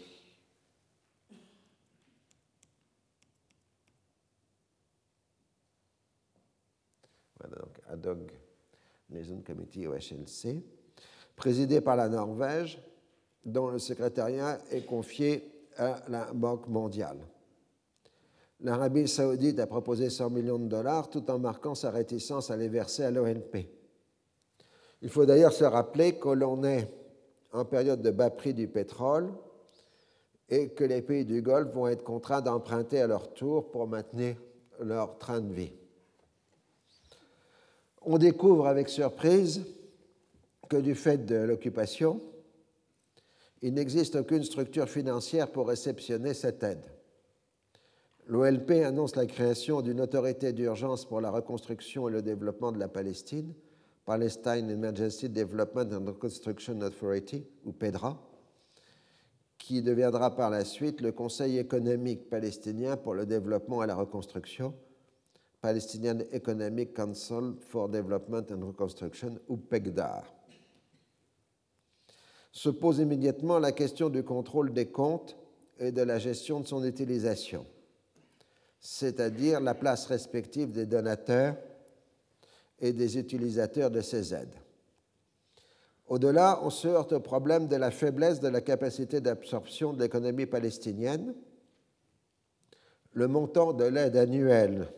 Voilà, donc Ad Liaison Committee, ou HLC, présidé par la Norvège, dont le secrétariat est confié à la Banque mondiale. L'Arabie saoudite a proposé 100 millions de dollars tout en marquant sa réticence à les verser à l'ONP. Il faut d'ailleurs se rappeler que l'on est en période de bas prix du pétrole et que les pays du Golfe vont être contraints d'emprunter à leur tour pour maintenir leur train de vie. On découvre avec surprise que du fait de l'occupation, il n'existe aucune structure financière pour réceptionner cette aide. L'OLP annonce la création d'une autorité d'urgence pour la reconstruction et le développement de la Palestine, Palestine Emergency Development and Reconstruction Authority, ou PEDRA, qui deviendra par la suite le Conseil économique palestinien pour le développement et la reconstruction, Palestinian Economic Council for Development and Reconstruction, ou PEGDAR se pose immédiatement la question du contrôle des comptes et de la gestion de son utilisation, c'est-à-dire la place respective des donateurs et des utilisateurs de ces aides. Au-delà, on se heurte au problème de la faiblesse de la capacité d'absorption de l'économie palestinienne. Le montant de l'aide annuelle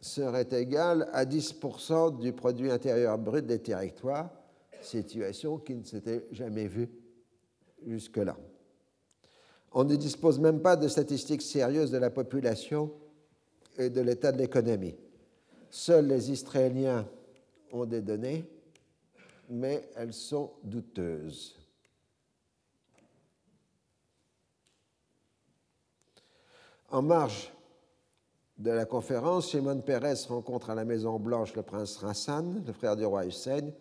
serait égal à 10% du produit intérieur brut des territoires, situation qui ne s'était jamais vue jusque-là. On ne dispose même pas de statistiques sérieuses de la population et de l'état de l'économie. Seuls les Israéliens ont des données, mais elles sont douteuses. En marge de la conférence, Shimon Peres rencontre à la Maison-Blanche le prince Hassan, le frère du roi Hussein,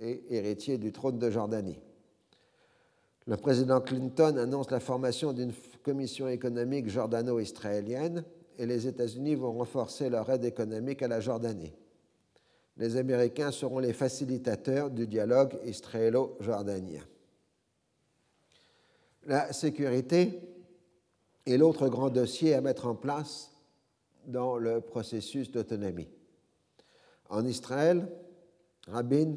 et héritier du trône de Jordanie. Le président Clinton annonce la formation d'une commission économique jordano-israélienne et les États-Unis vont renforcer leur aide économique à la Jordanie. Les Américains seront les facilitateurs du dialogue israélo-jordanien. La sécurité est l'autre grand dossier à mettre en place dans le processus d'autonomie. En Israël, Rabin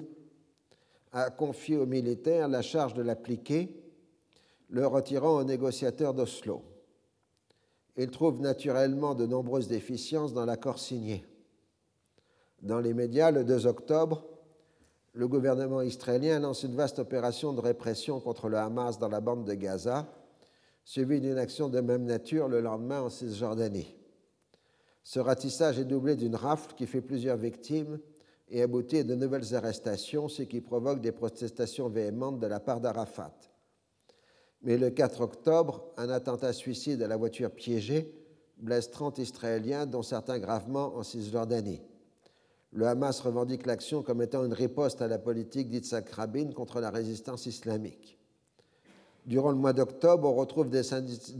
a confié aux militaires la charge de l'appliquer, le retirant aux négociateurs d'Oslo. Il trouve naturellement de nombreuses déficiences dans l'accord signé. Dans les médias, le 2 octobre, le gouvernement israélien lance une vaste opération de répression contre le Hamas dans la bande de Gaza, suivie d'une action de même nature le lendemain en Cisjordanie. Ce ratissage est doublé d'une rafle qui fait plusieurs victimes et aboutit à de nouvelles arrestations, ce qui provoque des protestations véhémentes de la part d'Arafat. Mais le 4 octobre, un attentat suicide à la voiture piégée blesse 30 Israéliens, dont certains gravement en Cisjordanie. Le Hamas revendique l'action comme étant une riposte à la politique d'Itzhak Rabin contre la résistance islamique. Durant le mois d'octobre, on retrouve des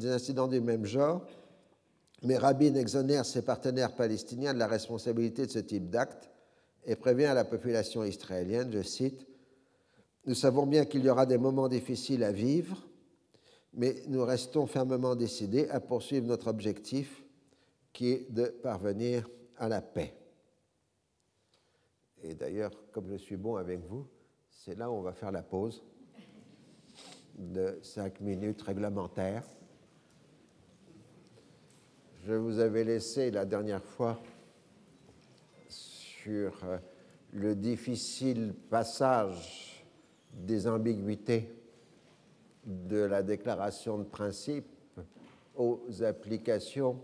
incidents du même genre, mais Rabin exonère ses partenaires palestiniens de la responsabilité de ce type d'acte et prévient à la population israélienne, je cite, Nous savons bien qu'il y aura des moments difficiles à vivre, mais nous restons fermement décidés à poursuivre notre objectif qui est de parvenir à la paix. Et d'ailleurs, comme je suis bon avec vous, c'est là où on va faire la pause de cinq minutes réglementaires. Je vous avais laissé la dernière fois sur euh, le difficile passage des ambiguïtés de la déclaration de principe aux applications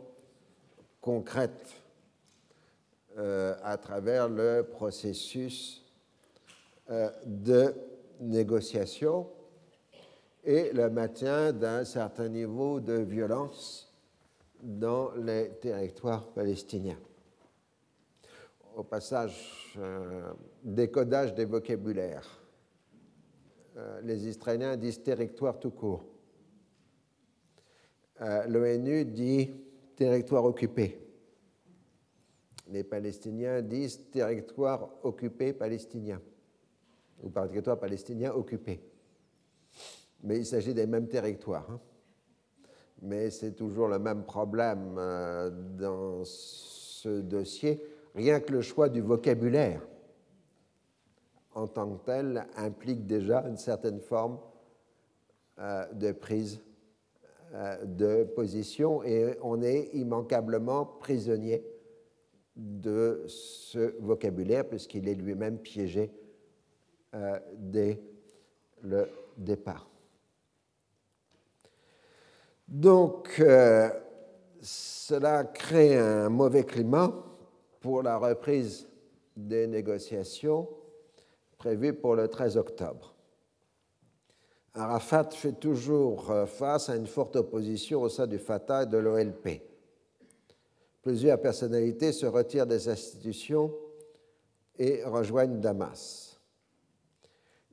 concrètes euh, à travers le processus euh, de négociation et le maintien d'un certain niveau de violence dans les territoires palestiniens. Au passage, euh, décodage des vocabulaires. Euh, les Israéliens disent territoire tout court. Euh, L'ONU dit territoire occupé. Les Palestiniens disent territoire occupé palestinien ou territoire palestinien occupé. Mais il s'agit des mêmes territoires. Hein. Mais c'est toujours le même problème dans ce dossier, rien que le choix du vocabulaire en tant que tel implique déjà une certaine forme euh, de prise euh, de position et on est immanquablement prisonnier de ce vocabulaire puisqu'il est lui-même piégé euh, dès le départ. Donc, cela crée un mauvais climat pour la reprise des négociations prévu pour le 13 octobre. Arafat fait toujours euh, face à une forte opposition au sein du Fatah et de l'OLP. Plusieurs personnalités se retirent des institutions et rejoignent Damas.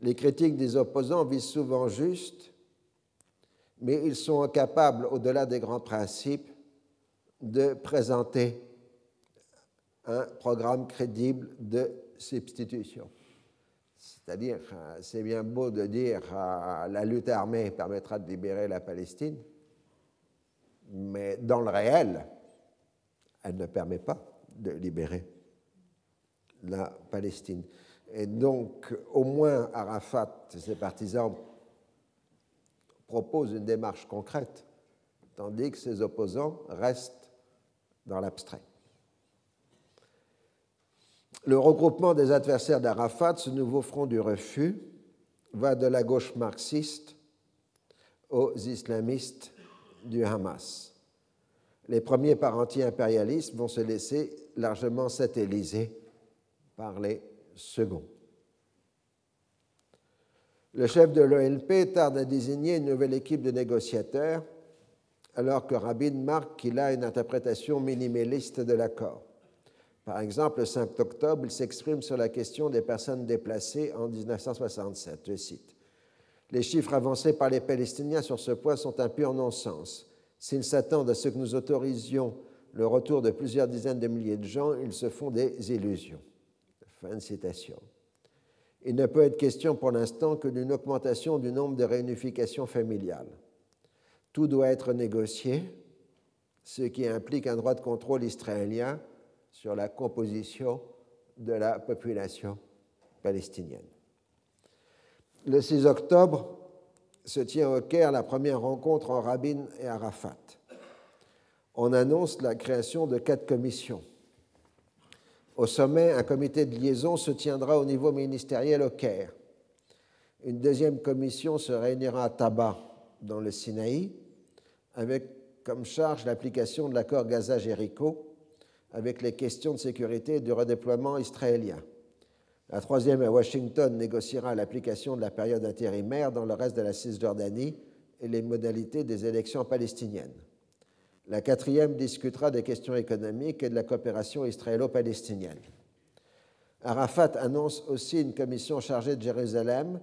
Les critiques des opposants visent souvent juste, mais ils sont incapables, au-delà des grands principes, de présenter un programme crédible de substitution. C'est-à-dire, c'est bien beau de dire euh, la lutte armée permettra de libérer la Palestine, mais dans le réel, elle ne permet pas de libérer la Palestine. Et donc, au moins, Arafat et ses partisans proposent une démarche concrète, tandis que ses opposants restent dans l'abstrait le regroupement des adversaires d'Arafat, ce nouveau front du refus, va de la gauche marxiste aux islamistes du Hamas. Les premiers par anti-impérialistes vont se laisser largement satelliser par les seconds. Le chef de l'OLP tarde à désigner une nouvelle équipe de négociateurs, alors que Rabin marque qu'il a une interprétation minimaliste de l'accord. Par exemple, le 5 octobre, il s'exprime sur la question des personnes déplacées en 1967. Je cite Les chiffres avancés par les Palestiniens sur ce point sont un pur non-sens. S'ils s'attendent à ce que nous autorisions le retour de plusieurs dizaines de milliers de gens, ils se font des illusions. Fin de citation. Il ne peut être question pour l'instant que d'une augmentation du nombre de réunifications familiales. Tout doit être négocié, ce qui implique un droit de contrôle israélien sur la composition de la population palestinienne. Le 6 octobre se tient au Caire la première rencontre en Rabin et Arafat. On annonce la création de quatre commissions. Au sommet, un comité de liaison se tiendra au niveau ministériel au Caire. Une deuxième commission se réunira à Taba, dans le Sinaï, avec comme charge l'application de l'accord Gaza-Jéricho avec les questions de sécurité et du redéploiement israélien. La troisième à Washington négociera l'application de la période intérimaire dans le reste de la Cisjordanie et les modalités des élections palestiniennes. La quatrième discutera des questions économiques et de la coopération israélo-palestinienne. Arafat annonce aussi une commission chargée de Jérusalem,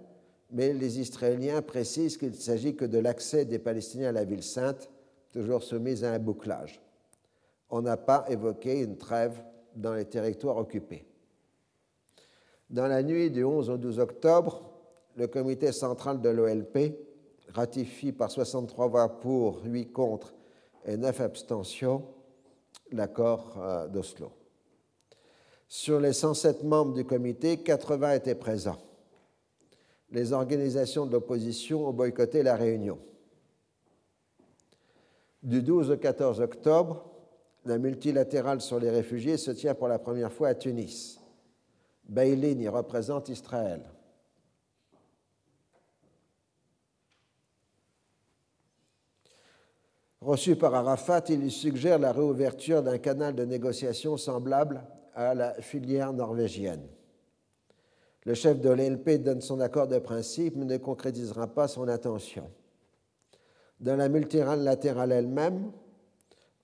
mais les Israéliens précisent qu'il ne s'agit que de l'accès des Palestiniens à la ville sainte, toujours soumise à un bouclage. On n'a pas évoqué une trêve dans les territoires occupés. Dans la nuit du 11 au 12 octobre, le comité central de l'OLP ratifie par 63 voix pour, 8 contre et 9 abstentions l'accord euh, d'Oslo. Sur les 107 membres du comité, 80 étaient présents. Les organisations de l'opposition ont boycotté la réunion. Du 12 au 14 octobre, la multilatérale sur les réfugiés se tient pour la première fois à Tunis. Bailin y représente Israël. Reçu par Arafat, il lui suggère la réouverture d'un canal de négociation semblable à la filière norvégienne. Le chef de l'ELP donne son accord de principe, mais ne concrétisera pas son intention. Dans la multilatérale elle-même,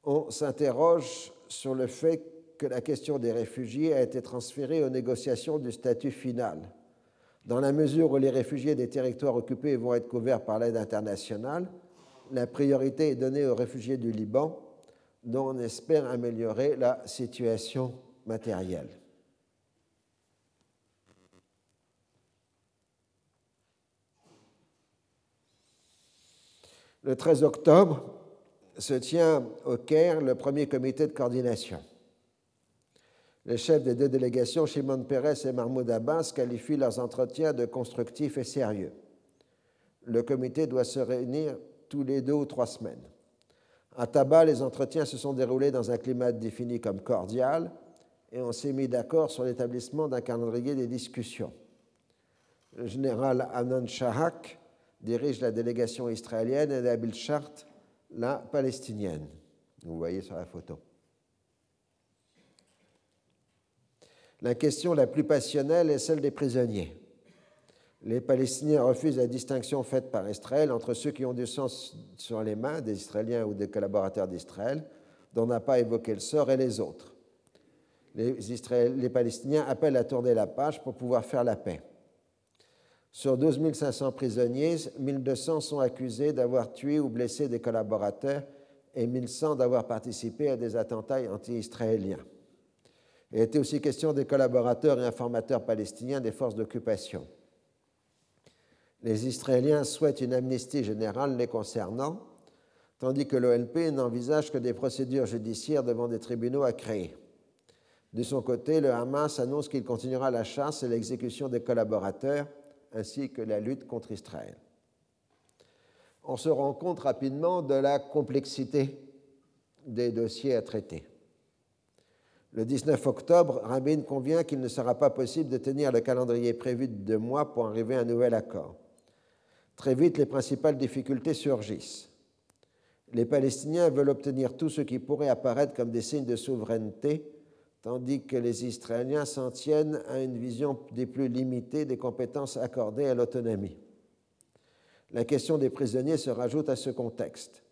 on s'interroge sur le fait que la question des réfugiés a été transférée aux négociations du statut final. Dans la mesure où les réfugiés des territoires occupés vont être couverts par l'aide internationale, la priorité est donnée aux réfugiés du Liban, dont on espère améliorer la situation matérielle. Le 13 octobre se tient au Caire le premier comité de coordination. Les chefs des deux délégations, Shimon Peres et Mahmoud Abbas, qualifient leurs entretiens de constructifs et sérieux. Le comité doit se réunir tous les deux ou trois semaines. À Tabac, les entretiens se sont déroulés dans un climat défini comme cordial et on s'est mis d'accord sur l'établissement d'un calendrier des discussions. Le général Anon Shahak dirige la délégation israélienne et Nabil Chart la palestinienne. Vous voyez sur la photo. La question la plus passionnelle est celle des prisonniers les Palestiniens refusent la distinction faite par Israël entre ceux qui ont du sang sur les mains, des Israéliens ou des collaborateurs d'Israël, dont n'a pas évoqué le sort, et les autres. Les, les, Palestiniens appellent à tourner la page pour pouvoir faire la paix. Sur 12 500 prisonniers, 1200 sont accusés d'avoir tué ou blessé des collaborateurs et 1100 d'avoir participé à des attentats anti-israéliens. Il était aussi question des collaborateurs et informateurs palestiniens des forces d'occupation. Les Israéliens souhaitent une amnistie générale les concernant, tandis que l'OLP n'envisage que des procédures judiciaires devant des tribunaux à créer. De son côté, le Hamas annonce qu'il continuera la chasse et l'exécution des collaborateurs, ainsi que la lutte contre Israël. On se rend compte rapidement de la complexité des dossiers à traiter. Le 19 octobre, Rabin convient qu'il ne sera pas possible de tenir le calendrier prévu de deux mois pour arriver à un nouvel accord. Très vite, les principales difficultés surgissent. Les Palestiniens veulent obtenir tout ce qui pourrait apparaître comme des signes de souveraineté, tandis que les Israéliens s'en tiennent à une vision des plus limitées des compétences accordées à l'autonomie. La question des prisonniers se rajoute à ce contexte.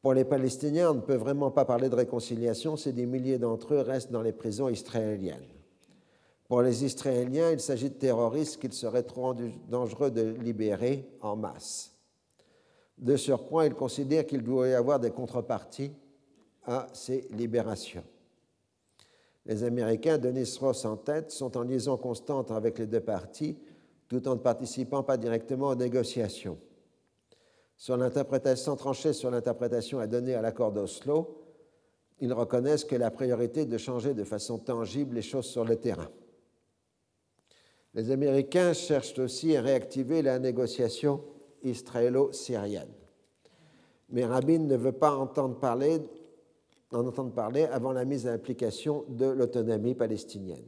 Pour les Palestiniens, on ne peut vraiment pas parler de réconciliation si des milliers d'entre eux restent dans les prisons israéliennes. Pour les Israéliens, il s'agit de terroristes qu'il serait trop dangereux de libérer en masse. De surcroît, ils considèrent qu'il doit y avoir des contreparties à ces libérations. Les Américains, Denis Ross en tête, sont en liaison constante avec les deux parties, tout en ne participant pas directement aux négociations. Sur l'interprétation tranchée sur l'interprétation à donner à l'accord d'Oslo, ils reconnaissent que la priorité est de changer de façon tangible les choses sur le terrain. Les Américains cherchent aussi à réactiver la négociation israélo-syrienne. Mais Rabin ne veut pas entendre parler, en entendre parler avant la mise en application de l'autonomie palestinienne.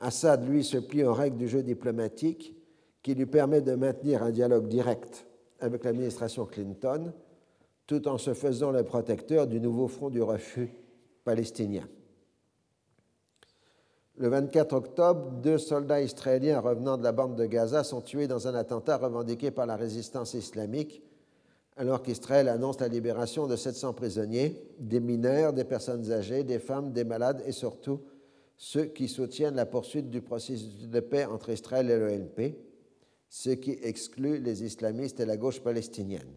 Assad, lui, se plie aux règles du jeu diplomatique qui lui permet de maintenir un dialogue direct avec l'administration Clinton, tout en se faisant le protecteur du nouveau front du refus palestinien. Le 24 octobre, deux soldats israéliens revenant de la bande de Gaza sont tués dans un attentat revendiqué par la résistance islamique, alors qu'Israël annonce la libération de 700 prisonniers, des mineurs, des personnes âgées, des femmes, des malades et surtout ceux qui soutiennent la poursuite du processus de paix entre Israël et l'OLP, ce qui exclut les islamistes et la gauche palestinienne.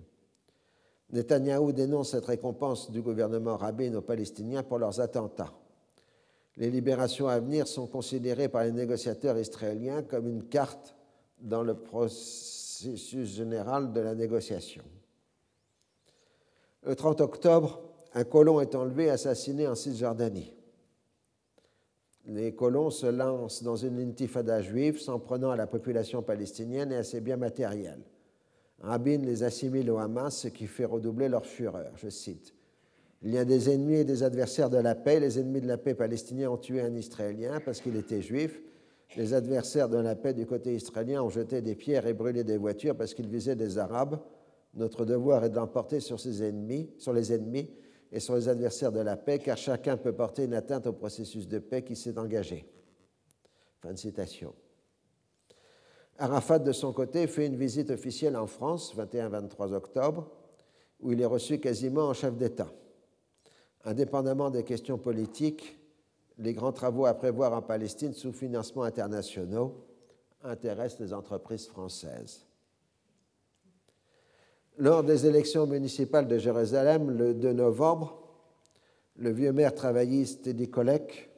Netanyahou dénonce cette récompense du gouvernement Rabin aux Palestiniens pour leurs attentats. Les libérations à venir sont considérées par les négociateurs israéliens comme une carte dans le processus général de la négociation. Le 30 octobre, un colon est enlevé et assassiné en Cisjordanie. Les colons se lancent dans une intifada juive s'en prenant à la population palestinienne et à ses biens matériels. Rabin les assimile au Hamas, ce qui fait redoubler leur fureur. Je cite Il y a des ennemis et des adversaires de la paix. Les ennemis de la paix palestiniens ont tué un Israélien parce qu'il était juif. Les adversaires de la paix du côté israélien ont jeté des pierres et brûlé des voitures parce qu'ils visaient des Arabes. Notre devoir est d'emporter sur ses ennemis, sur les ennemis et sur les adversaires de la paix, car chacun peut porter une atteinte au processus de paix qui s'est engagé. Fin de citation. Arafat, de son côté, fait une visite officielle en France, 21-23 octobre, où il est reçu quasiment en chef d'État. Indépendamment des questions politiques, les grands travaux à prévoir en Palestine sous financement internationaux intéressent les entreprises françaises. Lors des élections municipales de Jérusalem le 2 novembre, le vieux maire travailliste Eddie Kolek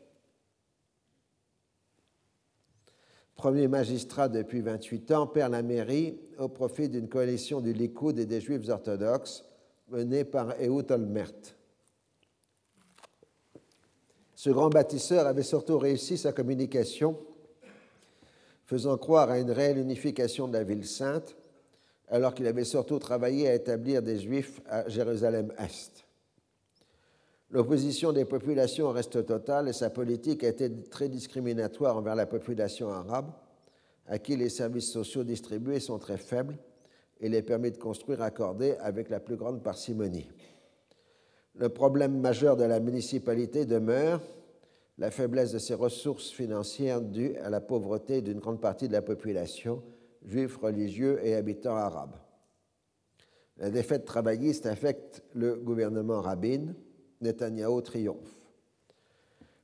premier magistrat depuis 28 ans, perd la mairie au profit d'une coalition du Likoud et des Juifs orthodoxes menée par Ehud Olmert. Ce grand bâtisseur avait surtout réussi sa communication, faisant croire à une réelle unification de la ville sainte, alors qu'il avait surtout travaillé à établir des Juifs à Jérusalem-Est. L'opposition des populations reste totale et sa politique a été très discriminatoire envers la population arabe, à qui les services sociaux distribués sont très faibles et les permis de construire accordés avec la plus grande parcimonie. Le problème majeur de la municipalité demeure la faiblesse de ses ressources financières dues à la pauvreté d'une grande partie de la population, juifs, religieux et habitants arabes. La défaite travailliste affecte le gouvernement rabbin, Netanyahou triomphe.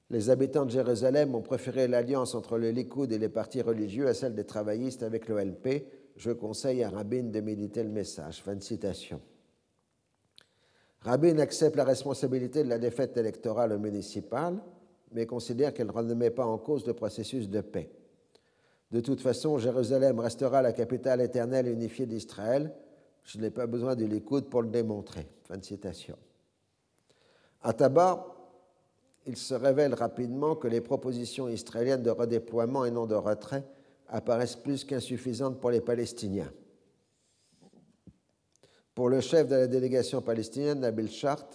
Les habitants de Jérusalem ont préféré l'alliance entre le Likoud et les partis religieux à celle des travaillistes avec l'OLP. Je conseille à Rabin de méditer le message. Fin de citation. Rabin accepte la responsabilité de la défaite électorale municipale, mais considère qu'elle ne remet pas en cause le processus de paix. De toute façon, Jérusalem restera la capitale éternelle unifiée d'Israël. Je n'ai pas besoin de Likoud pour le démontrer. Fin de citation. À Tabar, il se révèle rapidement que les propositions israéliennes de redéploiement et non de retrait apparaissent plus qu'insuffisantes pour les Palestiniens. Pour le chef de la délégation palestinienne, Nabil Chart,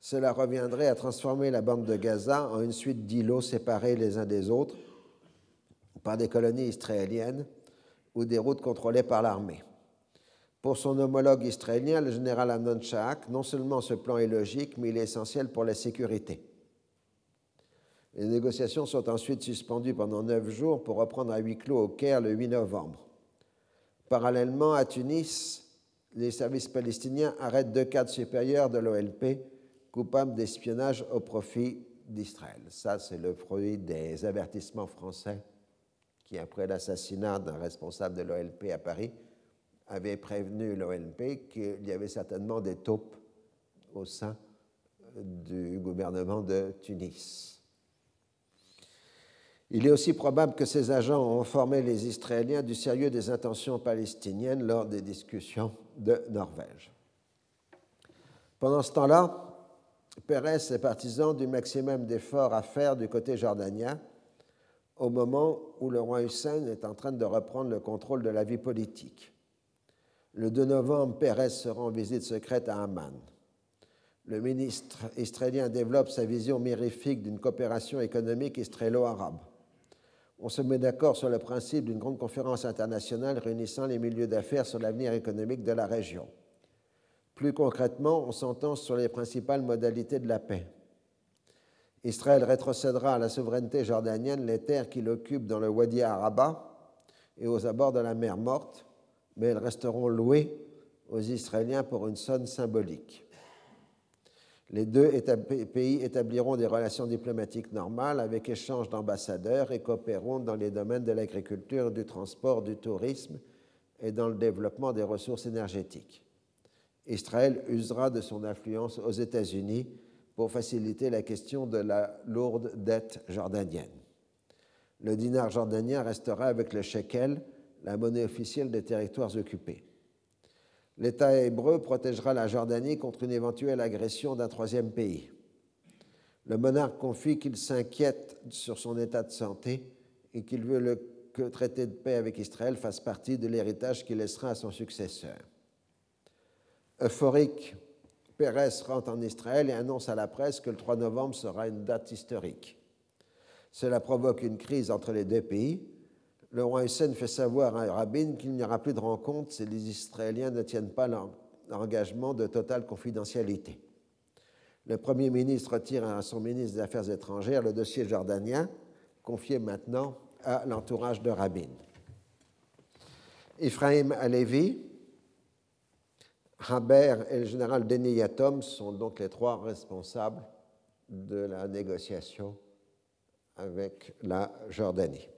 cela reviendrait à transformer la bande de Gaza en une suite d'îlots séparés les uns des autres par des colonies israéliennes ou des routes contrôlées par l'armée. Pour son homologue israélien, le général Amnon Shaak, non seulement ce plan est logique, mais il est essentiel pour la sécurité. Les négociations sont ensuite suspendues pendant neuf jours pour reprendre à huis clos au Caire le 8 novembre. Parallèlement, à Tunis, les services palestiniens arrêtent deux cadres supérieurs de l'OLP coupables d'espionnage au profit d'Israël. Ça, c'est le fruit des avertissements français après l'assassinat d'un responsable de l'OLP à Paris, avait prévenu l'ONP qu'il y avait certainement des taupes au sein du gouvernement de Tunis. Il est aussi probable que ces agents ont informé les Israéliens du sérieux des intentions palestiniennes lors des discussions de Norvège. Pendant ce temps-là, Pérez est partisan du maximum d'efforts à faire du côté jordanien au moment où le roi Hussein est en train de reprendre le contrôle de la vie politique. Le 2 novembre, Pérez se rend en visite secrète à Amman. Le ministre israélien développe sa vision mirifique d'une coopération économique israélo-arabe. On se met d'accord sur le principe d'une grande conférence internationale réunissant les milieux d'affaires sur l'avenir économique de la région. Plus concrètement, on s'entend sur les principales modalités de la paix. Israël rétrocédera à la souveraineté jordanienne les terres qu'il occupe dans le Wadi Araba et aux abords de la mer Morte, mais elles resteront louées aux Israéliens pour une somme symbolique. Les deux pays établiront des relations diplomatiques normales avec échange d'ambassadeurs et coopéreront dans les domaines de l'agriculture, du transport, du tourisme et dans le développement des ressources énergétiques. Israël usera de son influence aux États-Unis pour faciliter la question de la lourde dette jordanienne. Le dinar jordanien restera avec le shekel la monnaie officielle des territoires occupés. L'État hébreu protégera la Jordanie contre une éventuelle agression d'un troisième pays. Le monarque confie qu'il s'inquiète sur son état de santé et qu'il veut que le traité de paix avec Israël fasse partie de l'héritage qu'il laissera à son successeur. Euphorique, Pérez rentre en Israël et annonce à la presse que le 3 novembre sera une date historique. Cela provoque une crise entre les deux pays. Le roi Hussein fait savoir à Rabin qu'il n'y aura plus de rencontre si les Israéliens ne tiennent pas leur engagement de totale confidentialité. Le Premier ministre retire à son ministre des Affaires étrangères le dossier jordanien, confié maintenant à l'entourage de Rabin. Ephraim Alevi, Haber et le général Denis Yatom sont donc les trois responsables de la négociation avec la Jordanie.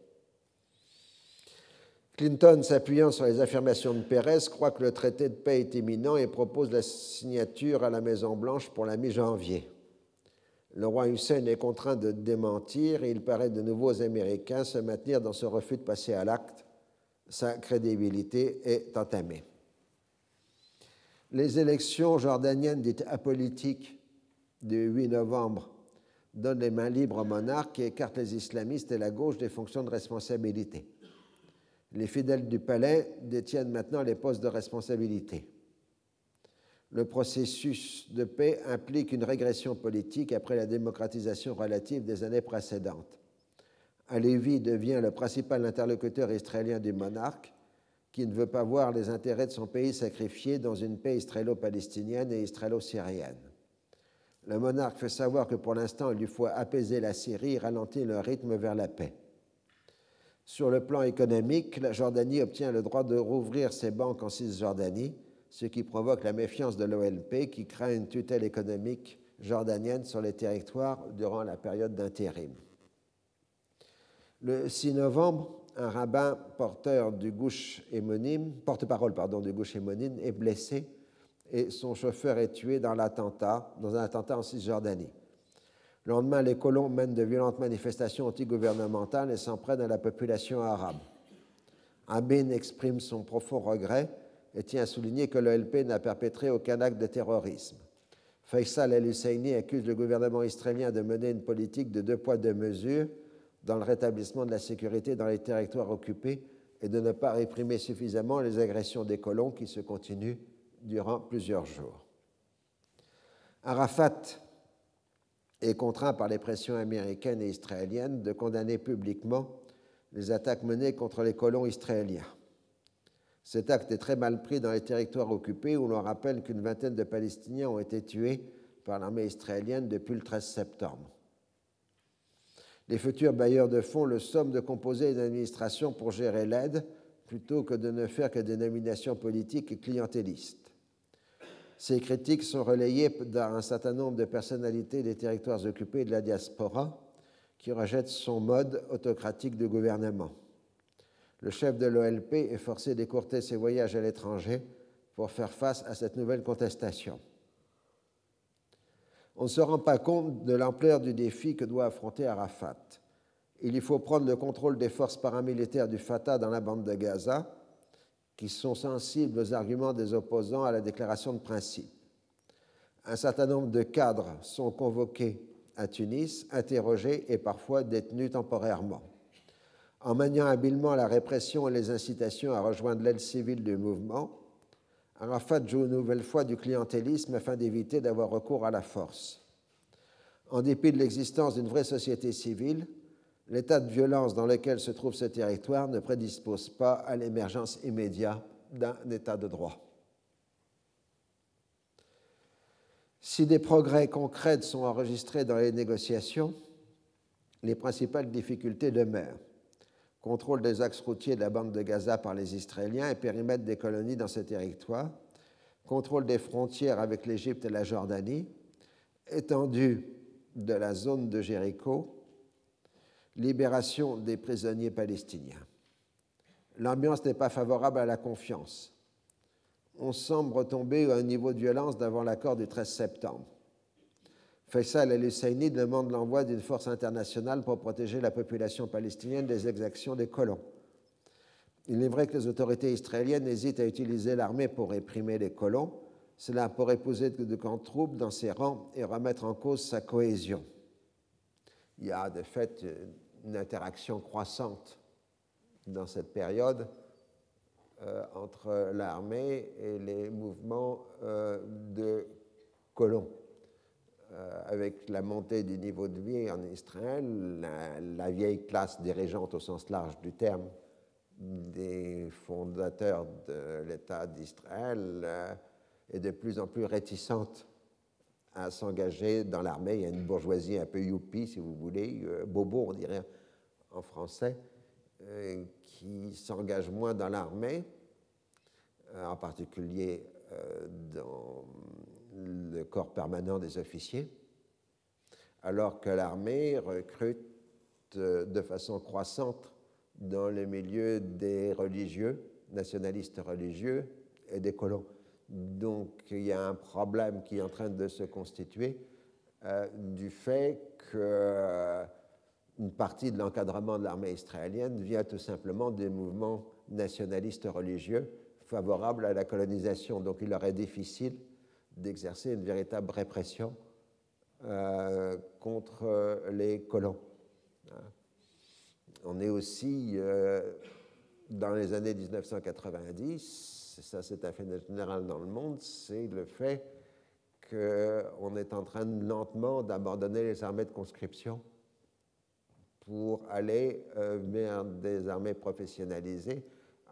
Clinton, s'appuyant sur les affirmations de Pérez, croit que le traité de paix est imminent et propose la signature à la Maison-Blanche pour la mi-janvier. Le roi Hussein est contraint de démentir et il paraît de nouveau aux Américains se maintenir dans ce refus de passer à l'acte. Sa crédibilité est entamée les élections jordaniennes dites apolitiques du 8 novembre donnent les mains libres au monarque et écartent les islamistes et la gauche des fonctions de responsabilité. Les fidèles du palais détiennent maintenant les postes de responsabilité. Le processus de paix implique une régression politique après la démocratisation relative des années précédentes. Alevi devient le principal interlocuteur israélien du monarque qui ne veut pas voir les intérêts de son pays sacrifiés dans une paix israélo-palestinienne et israélo-syrienne. Le monarque fait savoir que pour l'instant, il lui faut apaiser la Syrie et ralentir le rythme vers la paix. Sur le plan économique, la Jordanie obtient le droit de rouvrir ses banques en Cisjordanie, ce qui provoque la méfiance de l'OLP qui craint une tutelle économique jordanienne sur les territoires durant la période d'intérim. Le 6 novembre, un rabbin porteur du gouche hémonime, porte-parole pardon, du gouche hémonime est blessé et son chauffeur est tué dans l'attentat, dans un attentat en Cisjordanie. Le lendemain, les colons mènent de violentes manifestations antigouvernementales et s'en prennent à la population arabe. Amin exprime son profond regret et tient à souligner que l'OLP n'a perpétré aucun acte de terrorisme. Faisal el-Husseini accuse le gouvernement israélien de mener une politique de deux poids, deux mesures dans le rétablissement de la sécurité dans les territoires occupés et de ne pas réprimer suffisamment les agressions des colons qui se continuent durant plusieurs jours. Arafat est contraint par les pressions américaines et israéliennes de condamner publiquement les attaques menées contre les colons israéliens. Cet acte est très mal pris dans les territoires occupés où l'on rappelle qu'une vingtaine de Palestiniens ont été tués par l'armée israélienne depuis le 13 septembre. Les futurs bailleurs de fonds le somment de composer une administration pour gérer l'aide plutôt que de ne faire que des nominations politiques et clientélistes. Ces critiques sont relayées par un certain nombre de personnalités des territoires occupés de la diaspora qui rejettent son mode autocratique de gouvernement. Le chef de l'OLP est forcé d'écourter ses voyages à l'étranger pour faire face à cette nouvelle contestation on ne se rend pas compte de l'ampleur du défi que doit affronter Arafat. Il y faut prendre le contrôle des forces paramilitaires du Fatah dans la bande de Gaza, qui sont sensibles aux arguments des opposants à la déclaration de principe. Un certain nombre de cadres sont convoqués à Tunis, interrogés et parfois détenus temporairement. En maniant habilement la répression et les incitations à rejoindre l'aide civile du mouvement, Arafat joue une nouvelle fois du clientélisme afin d'éviter d'avoir recours à la force. En dépit de l'existence d'une vraie société civile, l'état de violence dans lequel se trouve ce territoire ne prédispose pas à l'émergence immédiate d'un état de droit. Si des progrès concrets sont enregistrés dans les négociations, les principales difficultés demeurent. Contrôle des axes routiers de la bande de Gaza par les Israéliens et périmètre des colonies dans ces territoires, contrôle des frontières avec l'Égypte et la Jordanie, étendue de la zone de Jéricho, libération des prisonniers palestiniens. L'ambiance n'est pas favorable à la confiance. On semble retomber à un niveau de violence d'avant l'accord du 13 septembre. Faisal el-Husseini demande l'envoi d'une force internationale pour protéger la population palestinienne des exactions des colons. Il est vrai que les autorités israéliennes hésitent à utiliser l'armée pour réprimer les colons. Cela pourrait poser de grandes troupes dans ses rangs et remettre en cause sa cohésion. Il y a de fait une interaction croissante dans cette période euh, entre l'armée et les mouvements euh, de colons. Euh, avec la montée du niveau de vie en Israël, la, vieille classe dirigeante au sens large du terme des fondateurs de l'État d'Israël est de plus en plus réticente à s'engager dans l'armée. Il y a une bourgeoisie un peu youpi, si vous voulez, bobo, on dirait en français, euh, qui s'engagent moins dans l'armée, euh, en particulier euh, dans le corps permanent des officiers, alors que l'armée recrute de façon croissante dans le milieu des religieux, nationalistes religieux et des colons. Donc il y a un problème qui est en train de se constituer du fait que une partie de l'encadrement de l'armée israélienne vient tout simplement des mouvements nationalistes religieux favorables à la colonisation. Donc il leur est difficile d'exercer une véritable répression euh, contre les colons. On est aussi euh, dans les années 1990, ça c'est un phénomène général dans le monde, c'est le fait qu'on est en train lentement d'abandonner les armées de conscription pour aller euh, vers des armées professionnalisées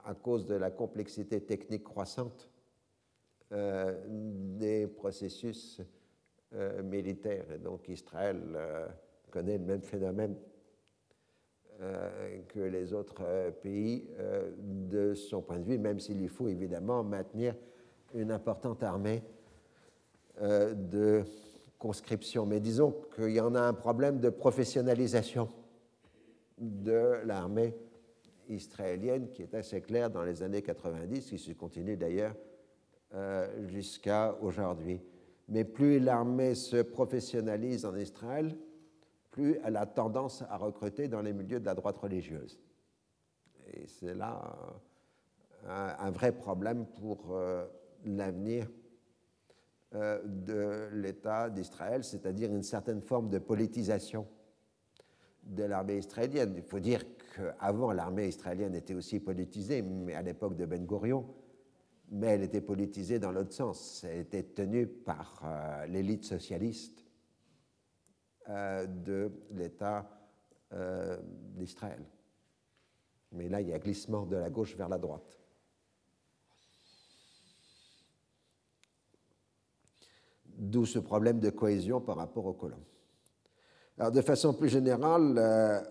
à cause de la complexité technique croissante euh, des processus euh, militaires. Et donc Israël connaît le même phénomène que les autres pays de son point de vue, même s'il faut évidemment maintenir une importante armée de conscription. Mais disons qu'il y en a un problème de professionnalisation de l'armée israélienne qui est assez claire dans les années 90, qui se continue d'ailleurs euh, jusqu'à aujourd'hui. Mais plus l'armée se professionnalise en Israël, plus elle a tendance à recruter dans les milieux de la droite religieuse. Et c'est là un, vrai problème pour euh, l'avenir euh, de l'État d'Israël, c'est-à-dire une certaine forme de politisation de l'armée israélienne. Il faut dire qu'avant, l'armée israélienne était aussi politisée, mais à l'époque de Ben Gurion, mais elle était politisée dans l'autre sens. Elle était tenue par euh, l'élite socialiste euh, de l'État euh, d'Israël. Mais là, il y a glissement de la gauche vers la droite. D'où ce problème de cohésion par rapport aux colons. Alors, de façon plus générale,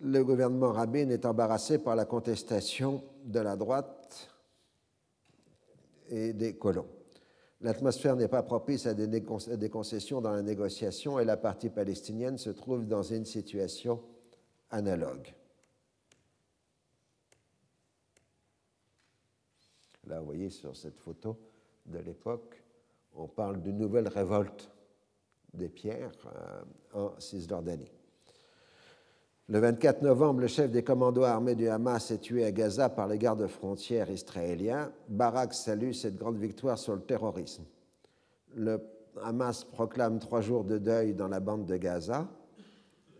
le gouvernement Rabin est embarrassé par la contestation de la droite et des colons. L'atmosphère n'est pas propice à des, concessions dans la négociation et la partie palestinienne se trouve dans une situation analogue. Là, vous voyez sur cette photo de l'époque, on parle d'une nouvelle révolte des pierres euh, en Cisjordanie. Le 24 novembre, le chef des commandos armés du Hamas est tué à Gaza par les gardes frontières israéliens. Barak salue cette grande victoire sur le terrorisme. Le Hamas proclame trois jours de deuil dans la bande de Gaza.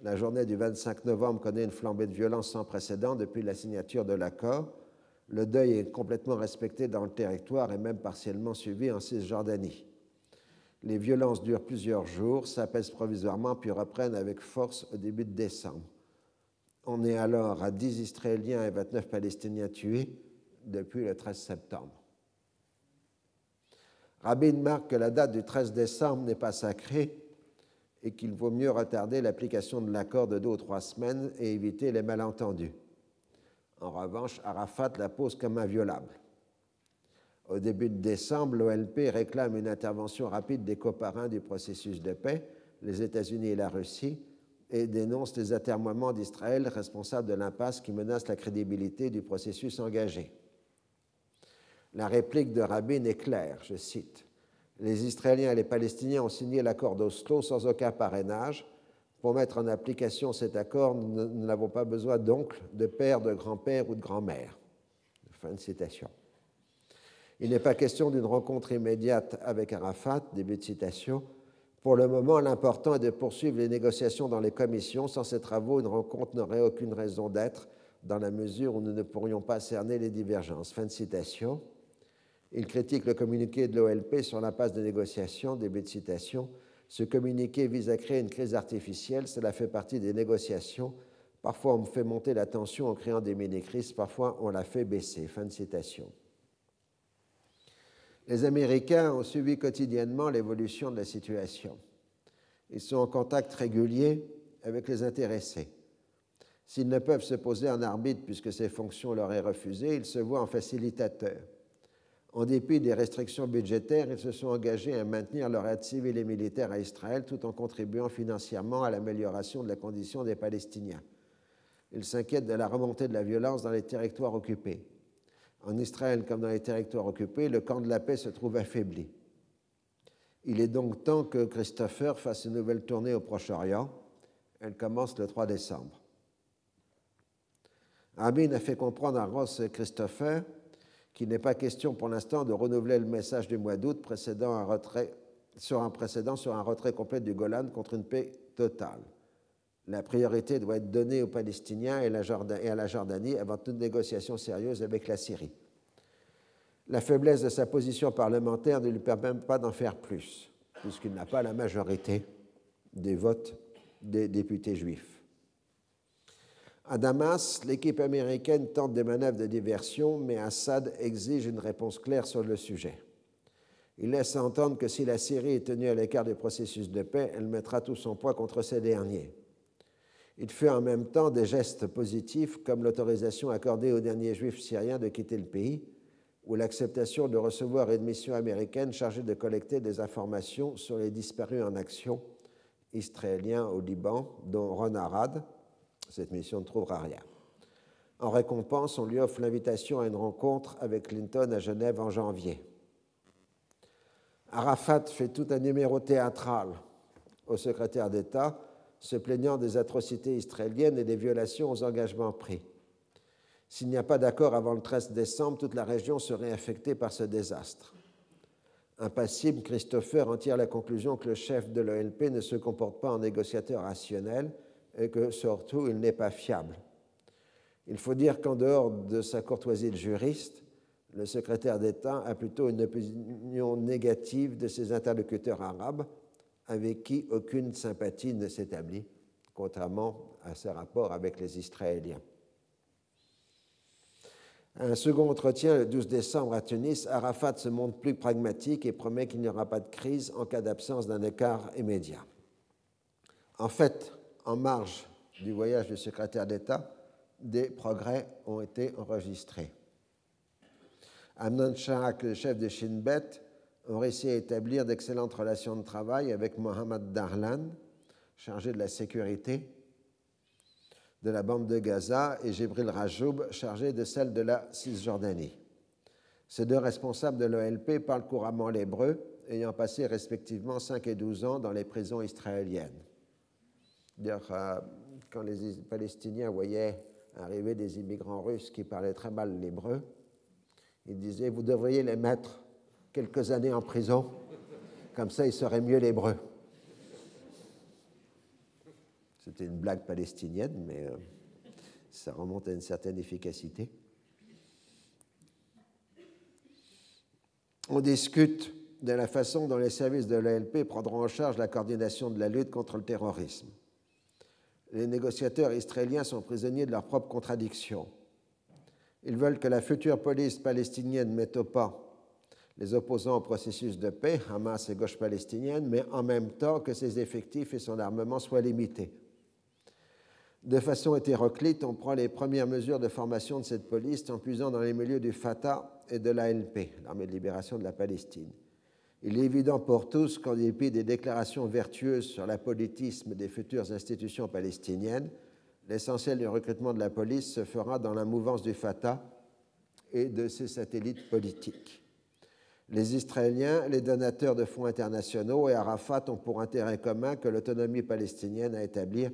La journée du 25 novembre connaît une flambée de violence sans précédent depuis la signature de l'accord. Le deuil est complètement respecté dans le territoire et même partiellement suivi en Cisjordanie. Les violences durent plusieurs jours, s'apaisent provisoirement, puis reprennent avec force au début de décembre. On est alors à 10 Israéliens et 29 Palestiniens tués depuis le 13 septembre. Rabin marque que la date du 13 décembre n'est pas sacrée et qu'il vaut mieux retarder l'application de l'accord de deux ou trois semaines et éviter les malentendus. En revanche, Arafat la pose comme inviolable. Au début de décembre, l'OLP réclame une intervention rapide des coparins du processus de paix, les États-Unis et la Russie, et dénonce les atermoiements d'Israël responsables de l'impasse qui menace la crédibilité du processus engagé. La réplique de Rabin est claire, je cite. Les Israéliens et les Palestiniens ont signé l'accord d'Oslo sans aucun parrainage. Pour mettre en application cet accord, nous n'avons pas besoin d'oncles, de pères, de grands-pères ou de grand-mères. Fin de citation. Il n'est pas question d'une rencontre immédiate avec Arafat, début de citation. Pour le moment, l'important est de poursuivre les négociations dans les commissions. Sans ces travaux, une rencontre n'aurait aucune raison d'être dans la mesure où nous ne pourrions pas cerner les divergences. Fin de citation. Il critique le communiqué de l'OLP sur l'impasse de négociation, début de citation. Ce communiqué vise à créer une crise artificielle, cela fait partie des négociations. Parfois on fait monter la tension en créant des mini-crises, parfois on la fait baisser. Fin de citation. Les Américains ont suivi quotidiennement l'évolution de la situation. Ils sont en contact régulier avec les intéressés. S'ils ne peuvent se poser en arbitre puisque ces fonctions leur est refusées, ils se voient en facilitateurs. En dépit des restrictions budgétaires, ils se sont engagés à maintenir leur aide civile et militaire à Israël tout en contribuant financièrement à l'amélioration de la condition des Palestiniens. Ils s'inquiètent de la remontée de la violence dans les territoires occupés. En Israël comme dans les territoires occupés, le camp de la paix se trouve affaibli. Il est donc temps que Christopher fasse une nouvelle tournée au Proche-Orient. Elle commence le 3 décembre. Amin a fait comprendre à Ross et Christopher qu'il n'est pas question pour l'instant de renouveler le message du mois d'août précédant un retrait, sur un précédent sur un retrait complet du Golan contre une paix totale. La priorité doit être donnée aux Palestiniens et, à la Jordanie avant toute négociation sérieuse avec la Syrie. La faiblesse de sa position parlementaire ne lui permet pas d'en faire plus, puisqu'il n'a pas la majorité des votes des députés juifs. À Damas, l'équipe américaine tente des manœuvres de diversion, mais Assad exige une réponse claire sur le sujet. Il laisse entendre que si la Syrie est tenue à l'écart du processus de paix, elle mettra tout son poids contre ces derniers. Il fait en même temps des gestes positifs comme l'autorisation accordée aux derniers juifs syriens de quitter le pays ou l'acceptation de recevoir une mission américaine chargée de collecter des informations sur les disparus en action israéliens au Liban, dont Ron Arad, cette mission ne trouvera rien. En récompense, on lui offre l'invitation à une rencontre avec Clinton à Genève en janvier. Arafat fait tout un numéro théâtral au secrétaire d'État, se plaignant des atrocités israéliennes et des violations aux engagements pris. S'il n'y a pas d'accord avant le 13 décembre, toute la région serait affectée par ce désastre. Impassible, Christopher en tire la conclusion que le chef de l'OLP ne se comporte pas en négociateur rationnel et que surtout il n'est pas fiable. Il faut dire qu'en dehors de sa courtoisie de juriste, le secrétaire d'État a plutôt une opinion négative de ses interlocuteurs arabes, avec qui aucune sympathie ne s'établit, contrairement à ses rapports avec les Israéliens. un second entretien le 12 décembre à Tunis, Arafat se montre plus pragmatique et promet qu'il n'y aura pas de crise en cas d'absence d'un écart immédiat. En fait, en marge du voyage du secrétaire d'État, des progrès ont été enregistrés. Amnon le chef de Shin Bet, ont réussi à établir d'excellentes relations de travail avec Mohamed Darlan, chargé de la sécurité de la bande de Gaza, et Jibril Rajoub, chargé de celle de la Cisjordanie. Ces deux responsables de l'OLP parlent couramment l'hébreu, ayant passé respectivement 5 et 12 ans dans les prisons israéliennes. Euh, quand les Palestiniens voyaient arriver des immigrants russes qui parlaient très mal l'hébreu, ils disaient Vous devriez les mettre quelques années en prison, comme ça ils seraient mieux l'hébreu. C'était une blague palestinienne, mais euh, ça remonte à une certaine efficacité. On discute de la façon dont les services de l'ALP prendront en charge la coordination de la lutte contre le terrorisme les négociateurs israéliens sont prisonniers de leurs propres contradictions. Ils veulent que la future police palestinienne mette au pas les opposants au processus de paix, Hamas et gauche palestinienne, mais en même temps que ses effectifs et son armement soient limités. De façon hétéroclite, on prend les premières mesures de formation de cette police en puisant dans les milieux du Fatah et de l'ALP, l'armée de libération de la Palestine. Il est évident pour tous qu'en dépit des déclarations vertueuses sur l'apolitisme des futures institutions palestiniennes, l'essentiel du recrutement de la police se fera dans la mouvance du Fatah et de ses satellites politiques. Les Israéliens, les donateurs de fonds internationaux et Arafat ont pour intérêt commun que l'autonomie palestinienne à établir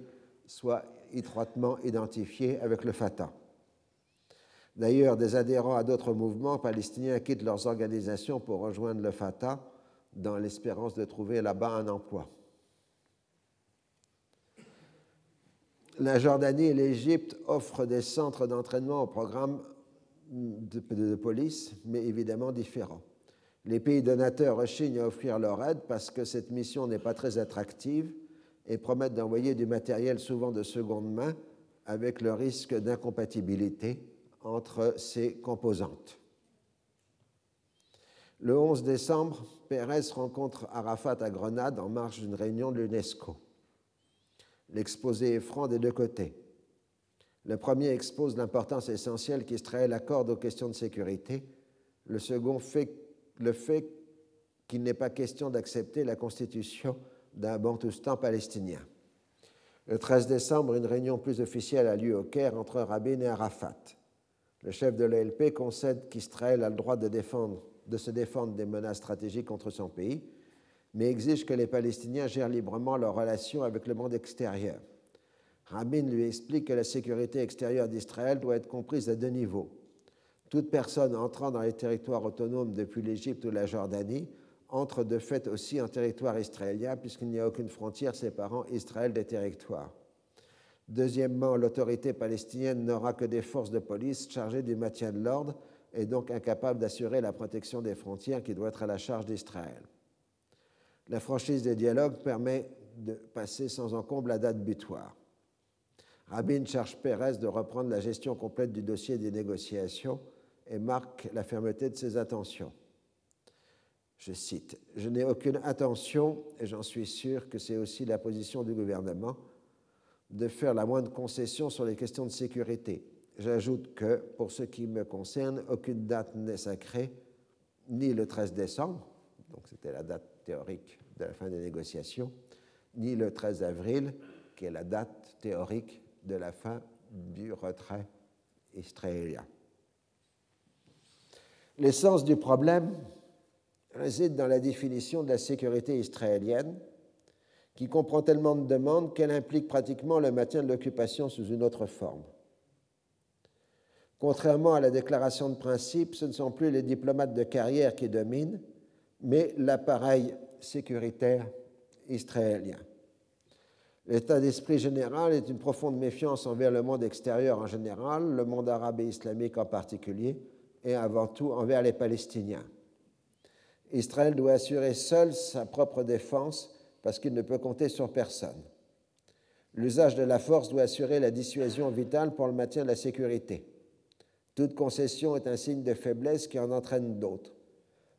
soit étroitement identifiée avec le Fatah. D'ailleurs, des adhérents à d'autres mouvements palestiniens quittent leurs organisations pour rejoindre le Fatah dans l'espérance de trouver là-bas un emploi. La Jordanie et l'Égypte offrent des centres d'entraînement au programme de, police, mais évidemment différents. Les pays donateurs rechignent à offrir leur aide parce que cette mission n'est pas très attractive et promettent d'envoyer du matériel souvent de seconde main avec le risque d'incompatibilité entre ces composantes. Le 11 décembre, Pérez rencontre Arafat à Grenade en marge d'une réunion de l'UNESCO. L'exposé est franc des deux côtés. Le premier expose l'importance essentielle qu'Israël accorde aux questions de sécurité. Le second fait le fait qu'il n'est pas question d'accepter la constitution d'un Bantoustan palestinien. Le 13 décembre, une réunion plus officielle a lieu au Caire entre Rabin et Arafat. Le chef de l'ALP concède qu'Israël a le droit de, de se défendre des menaces stratégiques contre son pays, mais exige que les Palestiniens gèrent librement leurs relations avec le monde extérieur. Rabin lui explique que la sécurité extérieure d'Israël doit être comprise à deux niveaux. Toute personne entrant dans les territoires autonomes depuis l'Égypte ou la Jordanie entre de fait aussi en territoire israélien puisqu'il n'y a aucune frontière séparant Israël des territoires. Deuxièmement, l'autorité palestinienne n'aura que des forces de police chargées du maintien de l'ordre et donc incapables d'assurer la protection des frontières qui doit être à la charge d'Israël. La franchise des dialogues permet de passer sans encombre la date butoir. Rabin charge Pérez de reprendre la gestion complète du dossier des négociations et marque la fermeté de ses intentions. Je cite, Je n'ai aucune intention, et j'en suis sûr que c'est aussi la position du gouvernement, de faire la moindre concession sur les questions de sécurité. J'ajoute que, pour ce qui me concerne, aucune date n'est sacrée, ni le 13 décembre, donc c'était la date théorique de la fin des négociations, ni le 13 avril, qui est la date théorique de la fin du retrait israélien. L'essence du problème réside dans la définition de la sécurité israélienne, qui comprend tellement de demandes qu'elle implique pratiquement le maintien de l'occupation sous une autre forme. Contrairement à la déclaration de principe, ce ne sont plus les diplomates de carrière qui dominent, mais l'appareil sécuritaire israélien. L'état d'esprit général est une profonde méfiance envers le monde extérieur en général, le monde arabe et islamique en particulier, et avant tout envers les Palestiniens. Israël doit assurer seul sa propre défense parce qu'il ne peut compter sur personne. L'usage de la force doit assurer la dissuasion vitale pour le maintien de la sécurité. Toute concession est un signe de faiblesse qui en entraîne d'autres.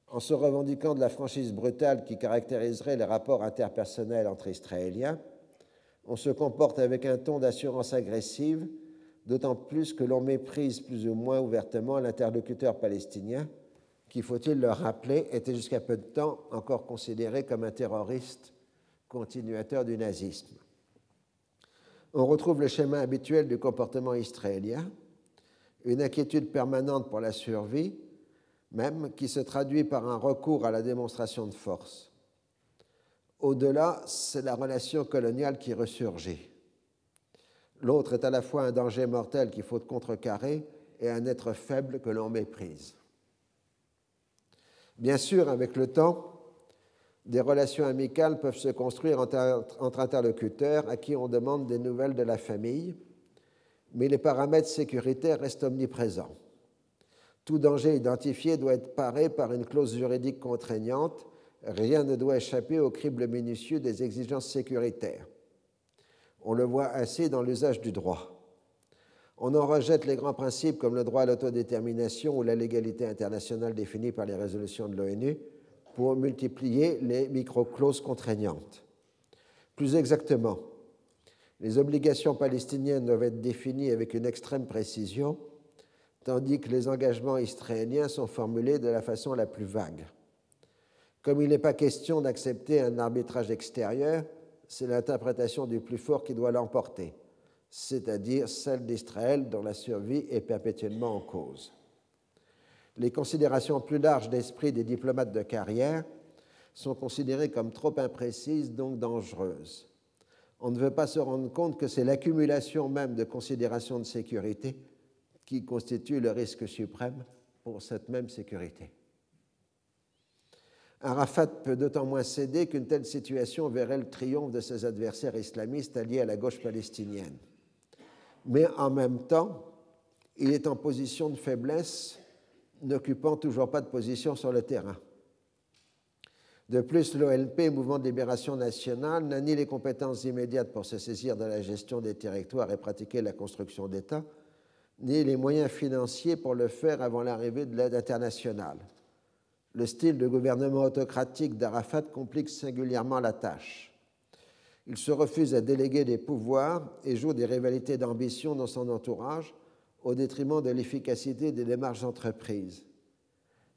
En se revendiquant de la franchise brutale qui caractériserait les rapports interpersonnels entre Israéliens, on se comporte avec un ton d'assurance agressive d'autant plus que l'on méprise plus ou moins ouvertement l'interlocuteur palestinien, qui, faut-il le rappeler, était jusqu'à peu de temps encore considéré comme un terroriste continuateur du nazisme. On retrouve le schéma habituel du comportement israélien, une inquiétude permanente pour la survie, même qui se traduit par un recours à la démonstration de force. Au-delà, c'est la relation coloniale qui ressurgit. L'autre est à la fois un danger mortel qu'il faut contrecarrer et un être faible que l'on méprise. Bien sûr, avec le temps, des relations amicales peuvent se construire entre interlocuteurs à qui on demande des nouvelles de la famille, mais les paramètres sécuritaires restent omniprésents. Tout danger identifié doit être paré par une clause juridique contraignante, rien ne doit échapper au crible minutieux des exigences sécuritaires. On le voit ainsi dans l'usage du droit. On en rejette les grands principes comme le droit à l'autodétermination ou la légalité internationale définie par les résolutions de l'ONU pour multiplier les micro-clauses contraignantes. Plus exactement, les obligations palestiniennes doivent être définies avec une extrême précision, tandis que les engagements israéliens sont formulés de la façon la plus vague. Comme il n'est pas question d'accepter un arbitrage extérieur, c'est l'interprétation du plus fort qui doit l'emporter, c'est-à-dire celle d'Israël dont la survie est perpétuellement en cause. Les considérations plus larges d'esprit des diplomates de carrière sont considérées comme trop imprécises, donc dangereuses on ne veut pas se rendre compte que c'est l'accumulation même de considérations de sécurité qui constitue le risque suprême pour cette même sécurité. Arafat peut d'autant moins céder qu'une telle situation verrait le triomphe de ses adversaires islamistes alliés à la gauche palestinienne. Mais en même temps, il est en position de faiblesse, n'occupant toujours pas de position sur le terrain. De plus, l'OLP, Mouvement de libération nationale, n'a ni les compétences immédiates pour se saisir de la gestion des territoires et pratiquer la construction d'État, ni les moyens financiers pour le faire avant l'arrivée de l'aide internationale. Le style de gouvernement autocratique d'Arafat complique singulièrement la tâche. Il se refuse à déléguer des pouvoirs et joue des rivalités d'ambition dans son entourage au détriment de l'efficacité des démarches entreprises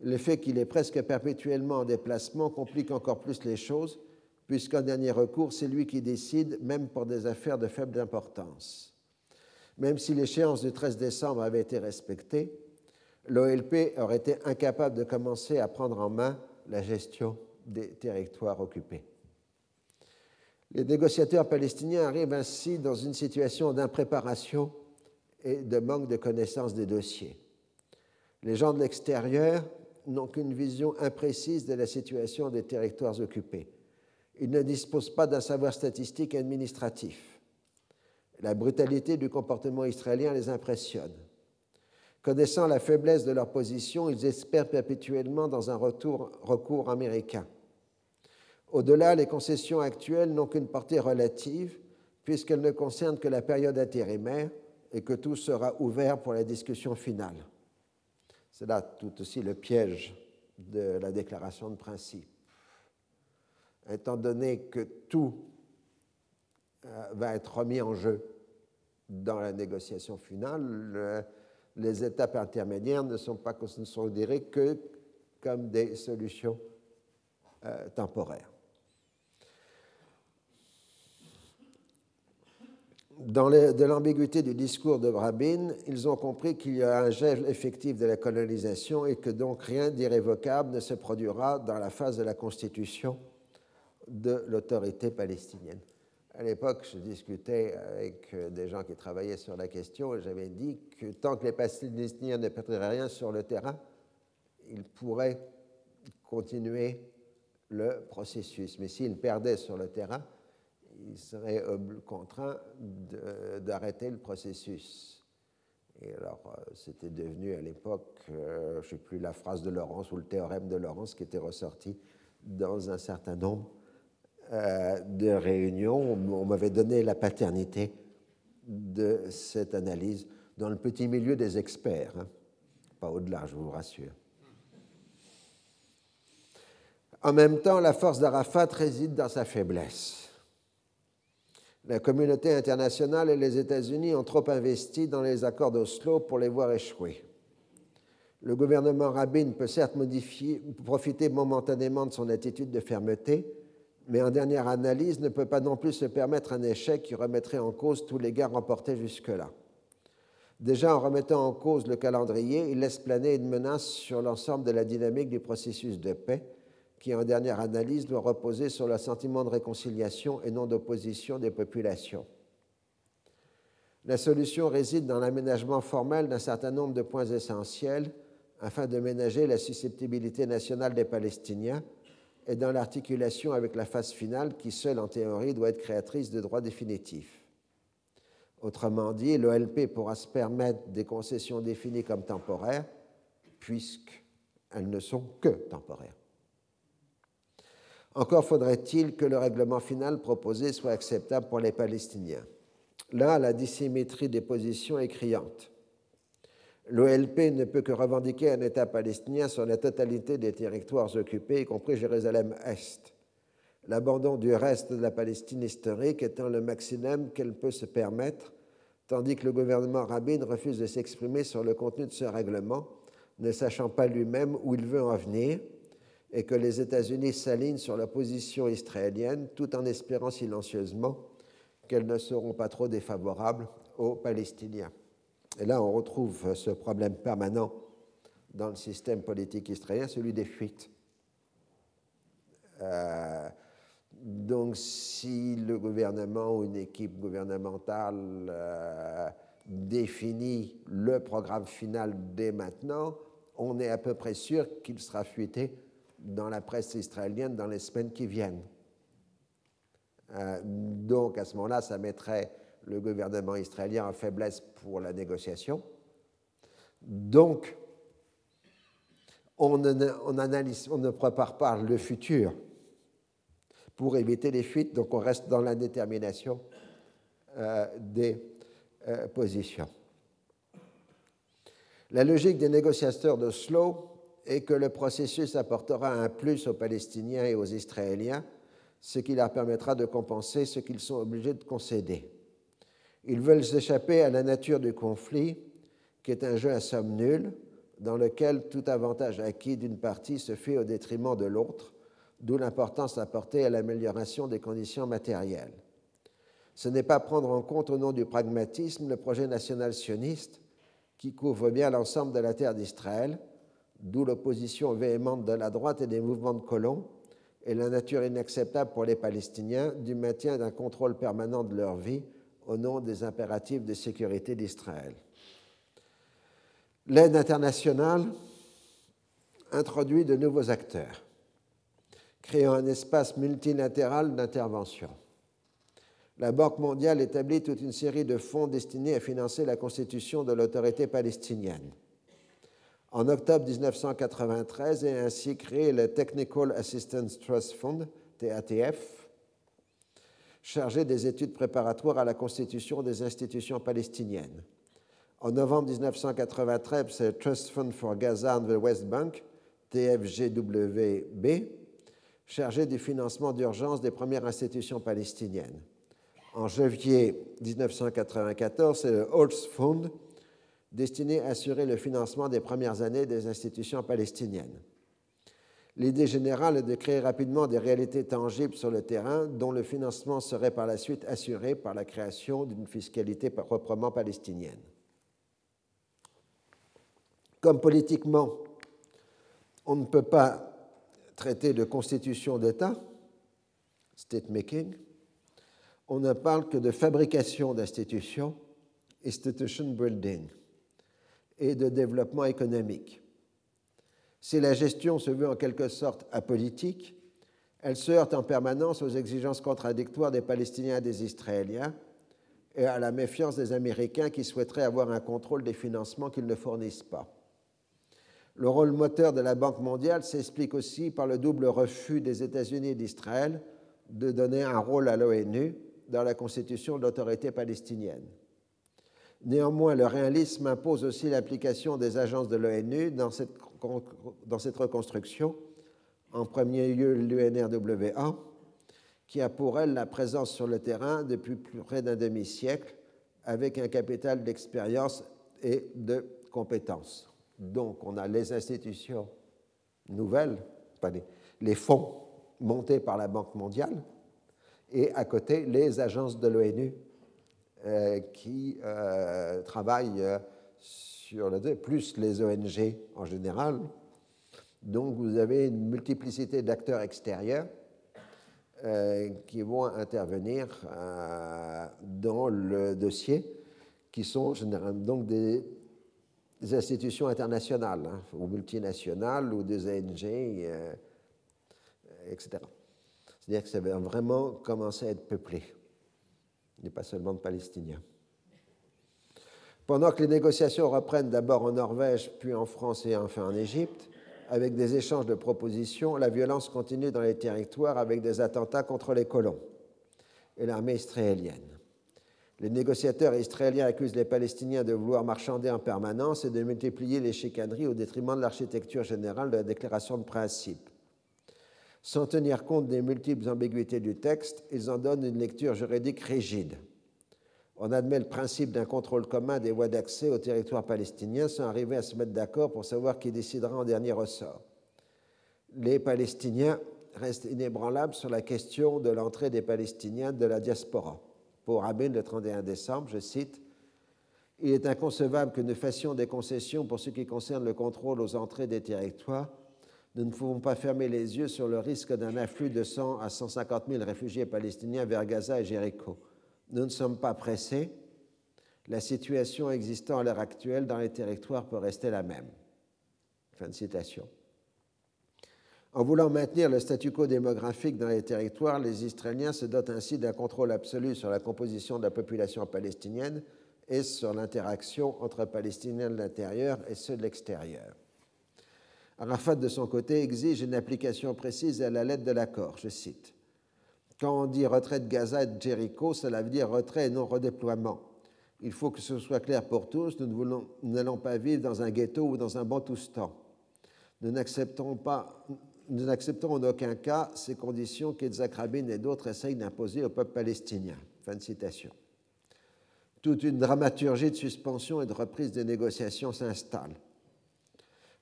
le fait qu'il est presque perpétuellement en déplacement complique encore plus les choses, puisqu'en dernier recours, c'est lui qui décide, même pour des affaires de faible importance. Même si l'échéance du 13 décembre avait été respectée, l'OLP aurait été incapable de commencer à prendre en main la gestion des territoires occupés. Les négociateurs palestiniens arrivent ainsi dans une situation d'impréparation et de manque de connaissance des dossiers. Les gens de l'extérieur n'ont qu'une vision imprécise de la situation des territoires occupés. Ils ne disposent pas d'un savoir statistique administratif. La brutalité du comportement israélien les impressionne. Connaissant la faiblesse de leur position, ils espèrent perpétuellement dans un retour, recours américain. Au-delà, les concessions actuelles n'ont qu'une portée relative, puisqu'elles ne concernent que la période intérimaire et que tout sera ouvert pour la discussion finale. C'est là tout aussi le piège de la déclaration de principe. Étant donné que tout euh, va être remis en jeu dans la négociation finale, les étapes intermédiaires ne sont pas considérées que comme des solutions euh, temporaires. dans de l'ambiguïté du discours de Rabin, ils ont compris qu'il y a un gel effectif de la colonisation et que donc rien d'irrévocable ne se produira dans la phase de la constitution de l'autorité palestinienne. À l'époque, je discutais avec des gens qui travaillaient sur la question et j'avais dit que tant que les Palestiniens ne perdraient rien sur le terrain, ils pourraient continuer le processus. Mais s'ils perdaient sur le terrain, il serait contraint d'arrêter le processus. Et alors, euh, c'était devenu à l'époque, euh, je ne sais plus, la phrase de Laurence ou le théorème de Laurence qui était ressorti dans un certain nombre euh, de réunions. On, m'avait donné la paternité de cette analyse dans le petit milieu des experts, hein. pas au-delà, je vous rassure. En même temps, la force d'Arafat réside dans sa faiblesse. La communauté internationale et les États-Unis ont trop investi dans les accords d'Oslo pour les voir échouer. Le gouvernement Rabin peut certes profiter momentanément de son attitude de fermeté, mais en dernière analyse ne peut pas non plus se permettre un échec qui remettrait en cause tous les gains remportés jusque-là. Déjà en remettant en cause le calendrier, il laisse planer une menace sur l'ensemble de la dynamique du processus de paix, qui en dernière analyse doit reposer sur le sentiment de réconciliation et non d'opposition des populations. La solution réside dans l'aménagement formel d'un certain nombre de points essentiels afin de ménager la susceptibilité nationale des Palestiniens et dans l'articulation avec la phase finale qui, seule en théorie, doit être créatrice de droits définitifs. Autrement dit, l'OLP pourra se permettre des concessions définies comme temporaires, puisqu'elles ne sont que temporaires. Encore faudrait-il que le règlement final proposé soit acceptable pour les Palestiniens. Là, la dissymétrie des positions est criante. L'OLP ne peut que revendiquer un État palestinien sur la totalité des territoires occupés, y compris Jérusalem-Est. L'abandon du reste de la Palestine historique étant le maximum qu'elle peut se permettre, tandis que le gouvernement Rabin refuse de s'exprimer sur le contenu de ce règlement, ne sachant pas lui-même où il veut en venir, et que les États-Unis s'alignent sur la position israélienne tout en espérant silencieusement qu'elles ne seront pas trop défavorables aux Palestiniens. Et là, on retrouve ce problème permanent dans le système politique israélien, celui des fuites. Euh, donc, si le gouvernement ou une équipe gouvernementale euh, définit le programme final dès maintenant, on est à peu près sûr qu'il sera fuité dans la presse israélienne dans les semaines qui viennent. Euh, donc, à ce moment-là, ça mettrait le gouvernement israélien en faiblesse pour la négociation. Donc, on ne, analyse, on ne prépare pas le futur pour éviter les fuites, donc on reste dans la détermination euh, des euh, positions. La logique des négociateurs de Slow est que le processus apportera un plus aux Palestiniens et aux Israéliens, ce qui leur permettra de compenser ce qu'ils sont obligés de concéder. Ils veulent s'échapper à la nature du conflit, qui est un jeu à somme nulle, dans lequel tout avantage acquis d'une partie se fait au détriment de l'autre, d'où l'importance apportée à l'amélioration des conditions matérielles. Ce n'est pas prendre en compte au nom du pragmatisme le projet national sioniste qui couvre bien l'ensemble de la terre d'Israël, d'où l'opposition véhémente de la droite et des mouvements de colons, et la nature inacceptable pour les Palestiniens du maintien d'un contrôle permanent de leur vie au nom des impératifs de sécurité d'Israël. L'aide internationale introduit de nouveaux acteurs, créant un espace multilatéral d'intervention. La Banque mondiale établit toute une série de fonds destinés à financer la constitution de l'autorité palestinienne. En octobre 1993 est ainsi créé le Technical Assistance Trust Fund, TATF, chargé des études préparatoires à la constitution des institutions palestiniennes. En novembre 1993, c'est le Trust Fund for Gaza and the West Bank, TFGWB, chargé du financement d'urgence des premières institutions palestiniennes. En janvier 1994, c'est le Holtz Fund, destiné à assurer le financement des premières années des institutions palestiniennes. L'idée générale est de créer rapidement des réalités tangibles sur le terrain dont le financement serait par la suite assuré par la création d'une fiscalité proprement palestinienne. Comme politiquement, on ne peut pas traiter de constitution d'État, state making, on ne parle que de fabrication d'institutions, institution building, et de développement économique. Si la gestion se veut en quelque sorte apolitique, elle se heurte en permanence aux exigences contradictoires des Palestiniens et des Israéliens et à la méfiance des Américains qui souhaiteraient avoir un contrôle des financements qu'ils ne fournissent pas. Le rôle moteur de la Banque mondiale s'explique aussi par le double refus des États-Unis et d'Israël de donner un rôle à l'ONU dans la constitution de l'autorité palestinienne. Néanmoins, le réalisme impose aussi l'application des agences de l'ONU dans cette, dans cette reconstruction, en premier lieu l'UNRWA, qui a pour elle la présence sur le terrain depuis près d'un demi-siècle, avec un capital d'expérience et de compétences. Donc, on a les institutions nouvelles, les fonds montés par la Banque mondiale, et à côté, les agences de l'ONU euh, qui euh, travaillent euh, plus les ONG en général. Donc vous avez une multiplicité d'acteurs extérieurs qui vont intervenir dans le dossier, qui sont généralement donc des, institutions internationales, hein, ou multinationales, ou des ONG, etc. C'est-à-dire que ça va vraiment commencer à être peuplé n'est pas seulement de Palestiniens. Pendant que les négociations reprennent d'abord en Norvège, puis en France et enfin en Égypte, avec des échanges de propositions, la violence continue dans les territoires avec des attentats contre les colons et l'armée israélienne. Les négociateurs israéliens accusent les Palestiniens de vouloir marchander en permanence et de multiplier les chicaneries au détriment de l'architecture générale de la déclaration de principe. Sans tenir compte des multiples ambiguïtés du texte, ils en donnent une lecture juridique rigide. On admet le principe d'un contrôle commun des voies d'accès au territoire palestinien sans arriver à se mettre d'accord pour savoir qui décidera en dernier ressort. Les Palestiniens restent inébranlables sur la question de l'entrée des Palestiniens de la diaspora pour Rabin le 31 décembre, je cite, Il est inconcevable que nous fassions des concessions pour ce qui concerne le contrôle aux entrées des territoires. Nous ne pouvons pas fermer les yeux sur le risque d'un afflux de 100 à 150 000 réfugiés palestiniens vers Gaza et Jéricho. Nous ne sommes pas pressés. La situation existant à l'heure actuelle dans les territoires peut rester la même. Fin de citation. En voulant maintenir le statu quo démographique dans les territoires, les Israéliens se dotent ainsi d'un contrôle absolu sur la composition de la population palestinienne et sur l'interaction entre Palestiniens de l'intérieur et ceux de l'extérieur. Arafat, de son côté, exige une application précise à la lettre de l'accord. Je cite Quand on dit retrait de Gaza et de Jéricho, cela veut dire retrait et non redéploiement. Il faut que ce soit clair pour tous nous n'allons pas vivre dans un ghetto ou dans un bantoustan. Nous n'accepterons n'acceptons en aucun cas ces conditions qu'Itzhak Rabin et d'autres essayent d'imposer au peuple palestinien. Fin de citation. Toute une dramaturgie de suspension et de reprise des négociations s'installe.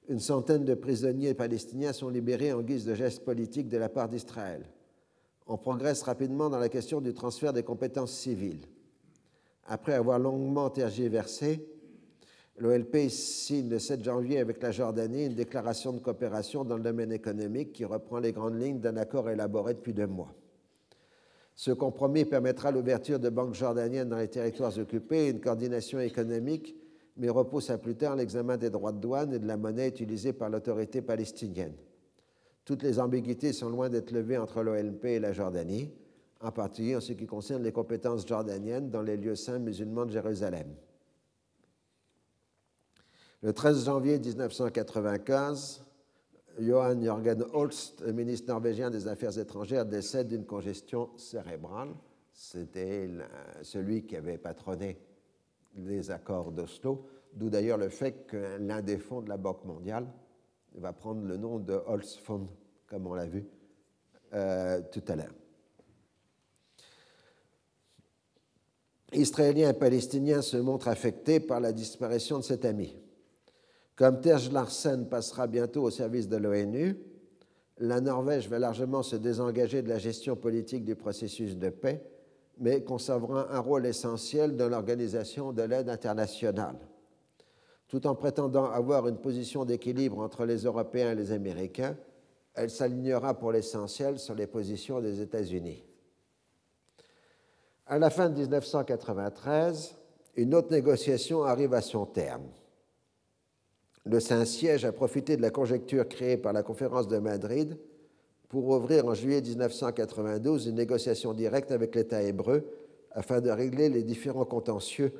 Une centaine de prisonniers palestiniens sont libérés en guise de geste politique de la part d'Israël. On progresse rapidement dans la question du transfert des compétences civiles. Après avoir longuement tergiversé, L'OLP signe le 7 janvier avec la Jordanie une déclaration de coopération dans le domaine économique qui reprend les grandes lignes d'un accord élaboré depuis deux mois. Ce compromis permettra l'ouverture de banques jordaniennes dans les territoires occupés et une coordination économique, mais repousse à plus tard l'examen des droits de douane et de la monnaie utilisée par l'autorité palestinienne. Toutes les ambiguïtés sont loin d'être levées entre l'OLP et la Jordanie, en particulier en ce qui concerne les compétences jordaniennes dans les lieux saints musulmans de Jérusalem. Le 13 janvier 1995, Johan Jørgen Holst, ministre norvégien des Affaires étrangères, décède d'une congestion cérébrale. C'était celui qui avait patronné les accords d'Oslo, d'où d'ailleurs le fait que l'un des fonds de la Banque mondiale va prendre le nom de Holst Fund, comme on l'a vu euh, tout à l'heure. Israéliens et Palestiniens se montrent affectés par la disparition de cet ami. Comme Terje Larsen passera bientôt au service de l'ONU, la Norvège va largement se désengager de la gestion politique du processus de paix, mais conservera un rôle essentiel dans l'organisation de l'aide internationale. Tout en prétendant avoir une position d'équilibre entre les Européens et les Américains, elle s'alignera pour l'essentiel sur les positions des États-Unis. À la fin de 1993, une autre négociation arrive à son terme le Saint-Siège a profité de la conjecture créée par la conférence de Madrid pour ouvrir en juillet 1992 une négociation directe avec l'État hébreu afin de régler les différents contentieux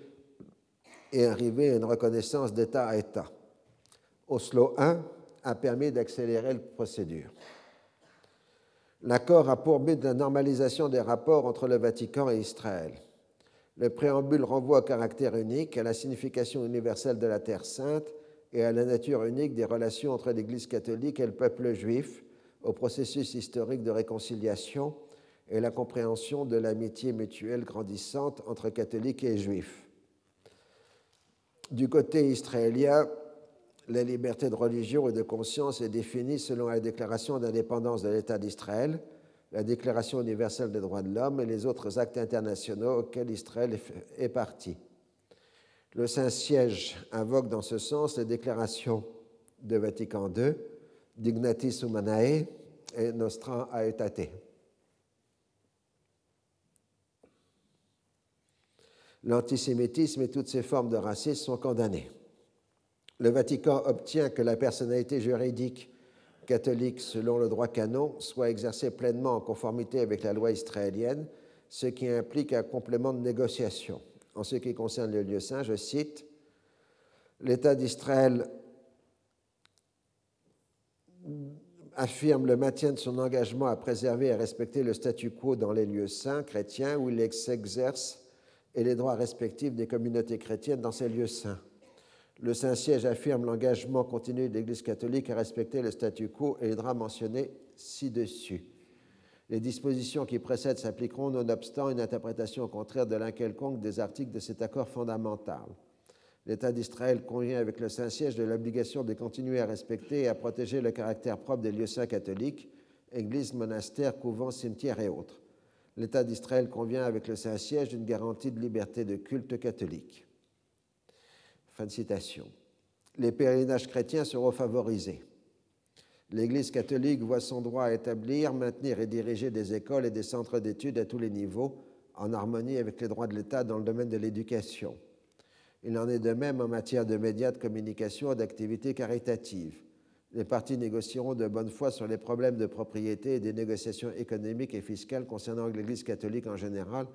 et arriver à une reconnaissance d'État à État. Oslo I a permis d'accélérer la procédure. L'accord a pour but la normalisation des rapports entre le Vatican et Israël. Le préambule renvoie au caractère unique, à la signification universelle de la Terre sainte et à la nature unique des relations entre l'Église catholique et le peuple juif, au processus historique de réconciliation et la compréhension de l'amitié mutuelle grandissante entre catholiques et juifs. Du côté israélien, la liberté de religion et de conscience est définie selon la déclaration d'indépendance de l'État d'Israël, la déclaration universelle des droits de l'homme et les autres actes internationaux auxquels Israël est partie. Le Saint-Siège invoque dans ce sens les déclarations de Vatican II, Dignatis Humanae et Nostra Aetate. L'antisémitisme et toutes ses formes de racisme sont condamnées. Le Vatican obtient que la personnalité juridique catholique selon le droit canon soit exercée pleinement en conformité avec la loi israélienne, ce qui implique un complément de négociation en ce qui concerne le lieu saint, je cite, L'État d'Israël affirme le maintien de son engagement à préserver et à respecter le statu quo dans les lieux saints chrétiens où il s'exerce et les droits respectifs des communautés chrétiennes dans ces lieux saints. Le Saint-Siège affirme l'engagement continu de l'Église catholique à respecter le statu quo et les droits mentionnés ci-dessus. Les dispositions qui précèdent s'appliqueront nonobstant une interprétation contraire de l'un quelconque des articles de cet accord fondamental. L'État d'Israël convient avec le Saint-Siège de l'obligation de continuer à respecter et à protéger le caractère propre des lieux saints catholiques, églises, monastères, couvents, cimetières et autres. L'État d'Israël convient avec le Saint-Siège d'une garantie de liberté de culte catholique. Fin de citation. Les pèlerinages chrétiens seront favorisés. L'Église catholique voit son droit à établir, maintenir et diriger des écoles et des centres d'études à tous les niveaux, en harmonie avec les droits de l'État dans le domaine de l'éducation. Il en est de même en matière de médias de communication et d'activités caritatives. Les partis négocieront de bonne foi sur les problèmes de propriété et des négociations économiques et fiscales concernant l'Église catholique en général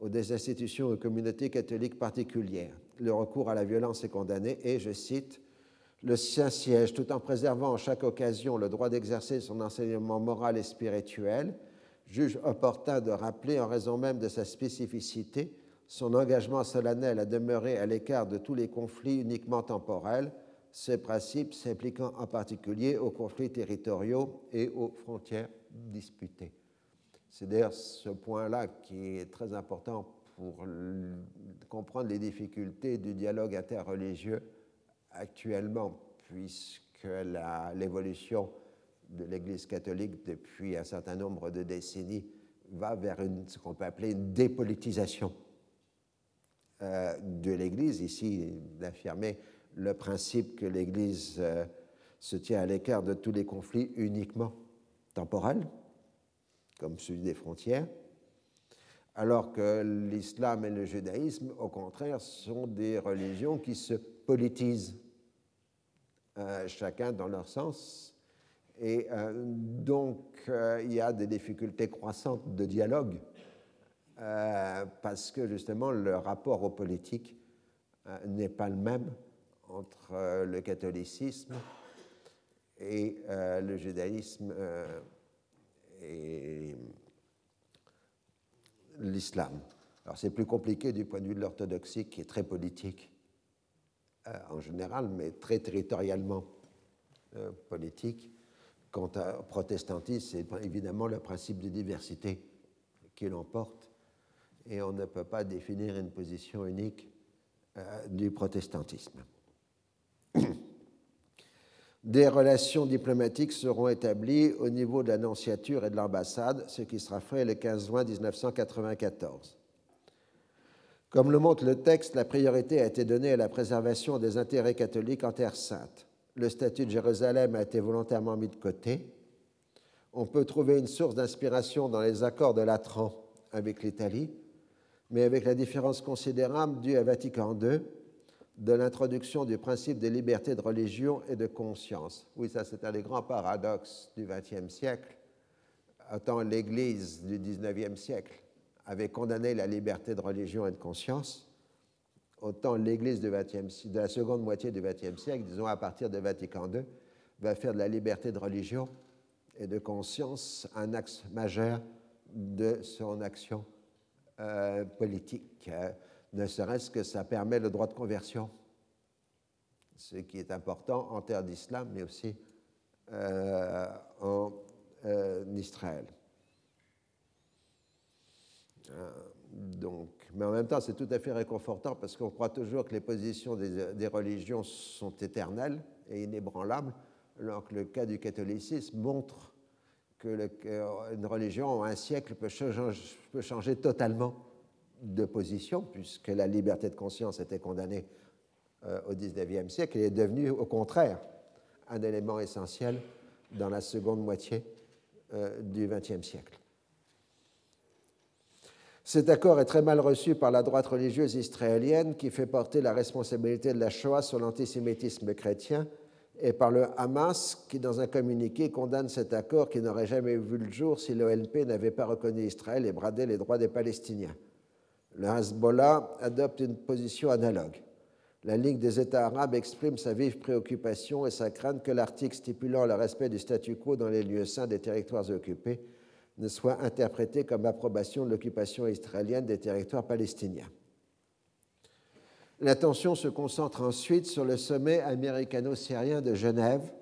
ou des institutions ou communautés catholiques particulières. Le recours à la violence est condamné et, je cite, le Saint-Siège, tout en préservant en chaque occasion le droit d'exercer son enseignement moral et spirituel, juge opportun de rappeler, en raison même de sa spécificité, son engagement solennel à demeurer à l'écart de tous les conflits uniquement temporels, ces principes s'appliquant en particulier aux conflits territoriaux et aux frontières disputées. C'est d'ailleurs ce point-là qui est très important pour comprendre les difficultés du dialogue interreligieux actuellement, puisque l'évolution de l'Église catholique depuis un certain nombre de décennies va vers ce qu'on peut appeler une dépolitisation euh, de l'Église, ici d'affirmer le principe que l'Église euh, se tient à l'écart de tous les conflits uniquement temporels, comme celui des frontières, alors que l'islam et le judaïsme, au contraire, sont des religions qui se politisent euh, chacun dans leur sens. Et euh, donc, il y a des difficultés croissantes de dialogue parce que justement, le rapport aux politiques n'est pas le même entre le catholicisme et le judaïsme et l'islam. Alors c'est plus compliqué du point de vue de l'orthodoxie qui est très politique euh, en général, mais très territorialement euh, politique. Quant au protestantisme, c'est évidemment le principe de diversité qui l'emporte, et on ne peut pas définir une position unique euh, du protestantisme. Des relations diplomatiques seront établies au niveau de l'annonciature et de l'ambassade, ce qui sera fait le 15 juin 1994. Comme le montre le texte, la priorité a été donnée à la préservation des intérêts catholiques en Terre sainte. Le statut de Jérusalem a été volontairement mis de côté. On peut trouver une source d'inspiration dans les accords de Latran avec l'Italie, mais avec la différence considérable due à Vatican II de l'introduction du principe de liberté de religion et de conscience. Oui, ça c'est un des grands paradoxes du XXe siècle. Autant l'Église du XIXe siècle avait condamné la liberté de religion et de conscience, autant l'Église de, la seconde moitié du XXe siècle, disons à partir de Vatican II, va faire de la liberté de religion et de conscience un axe majeur de son action euh, politique, euh, ne serait-ce que ça permet le droit de conversion, ce qui est important en terre d'islam, mais aussi euh, en Israël. Euh, donc, mais en même temps, c'est tout à fait réconfortant parce qu'on croit toujours que les positions des, religions sont éternelles et inébranlables, alors que le cas du catholicisme montre que une religion en un siècle peut changer, totalement de position, puisque la liberté de conscience était condamnée euh, au XIXe siècle et est devenue au contraire un élément essentiel dans la seconde moitié euh, du XXe siècle. Cet accord est très mal reçu par la droite religieuse israélienne qui fait porter la responsabilité de la Shoah sur l'antisémitisme chrétien et par le Hamas qui, dans un communiqué, condamne cet accord qui n'aurait jamais vu le jour si l'OLP n'avait pas reconnu Israël et bradé les droits des Palestiniens. Le Hezbollah adopte une position analogue. La Ligue des États arabes exprime sa vive préoccupation et sa crainte que l'article stipulant le respect du statu quo dans les lieux saints des territoires occupés ne soit interprété comme approbation de l'occupation israélienne des territoires palestiniens. L'attention se concentre ensuite sur le sommet américano-syrien de Genève.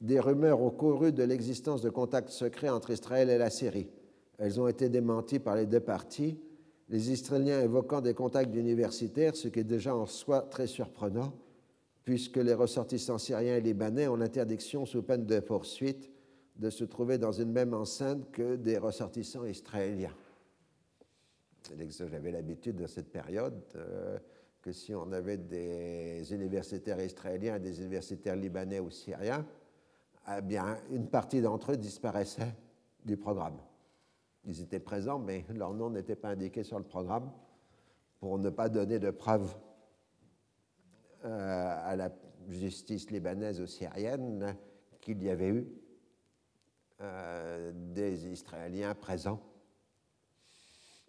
Des rumeurs ont couru de l'existence de contacts secrets entre Israël et la Syrie. Elles ont été démenties par les deux parties, les Israéliens évoquant des contacts d'universitaires, ce qui est déjà en soi très surprenant, puisque les ressortissants syriens et libanais ont l'interdiction sous peine de poursuite de se trouver dans une même enceinte que des ressortissants israéliens. J'avais l'habitude dans cette période euh, que si on avait des universitaires israéliens et des universitaires libanais ou syriens, eh bien, une partie d'entre eux disparaissait du programme. Ils étaient présents, mais leur nom n'était pas indiqué sur le programme pour ne pas donner de preuves euh, à la justice libanaise ou syrienne qu'il y avait eu euh, des Israéliens présents,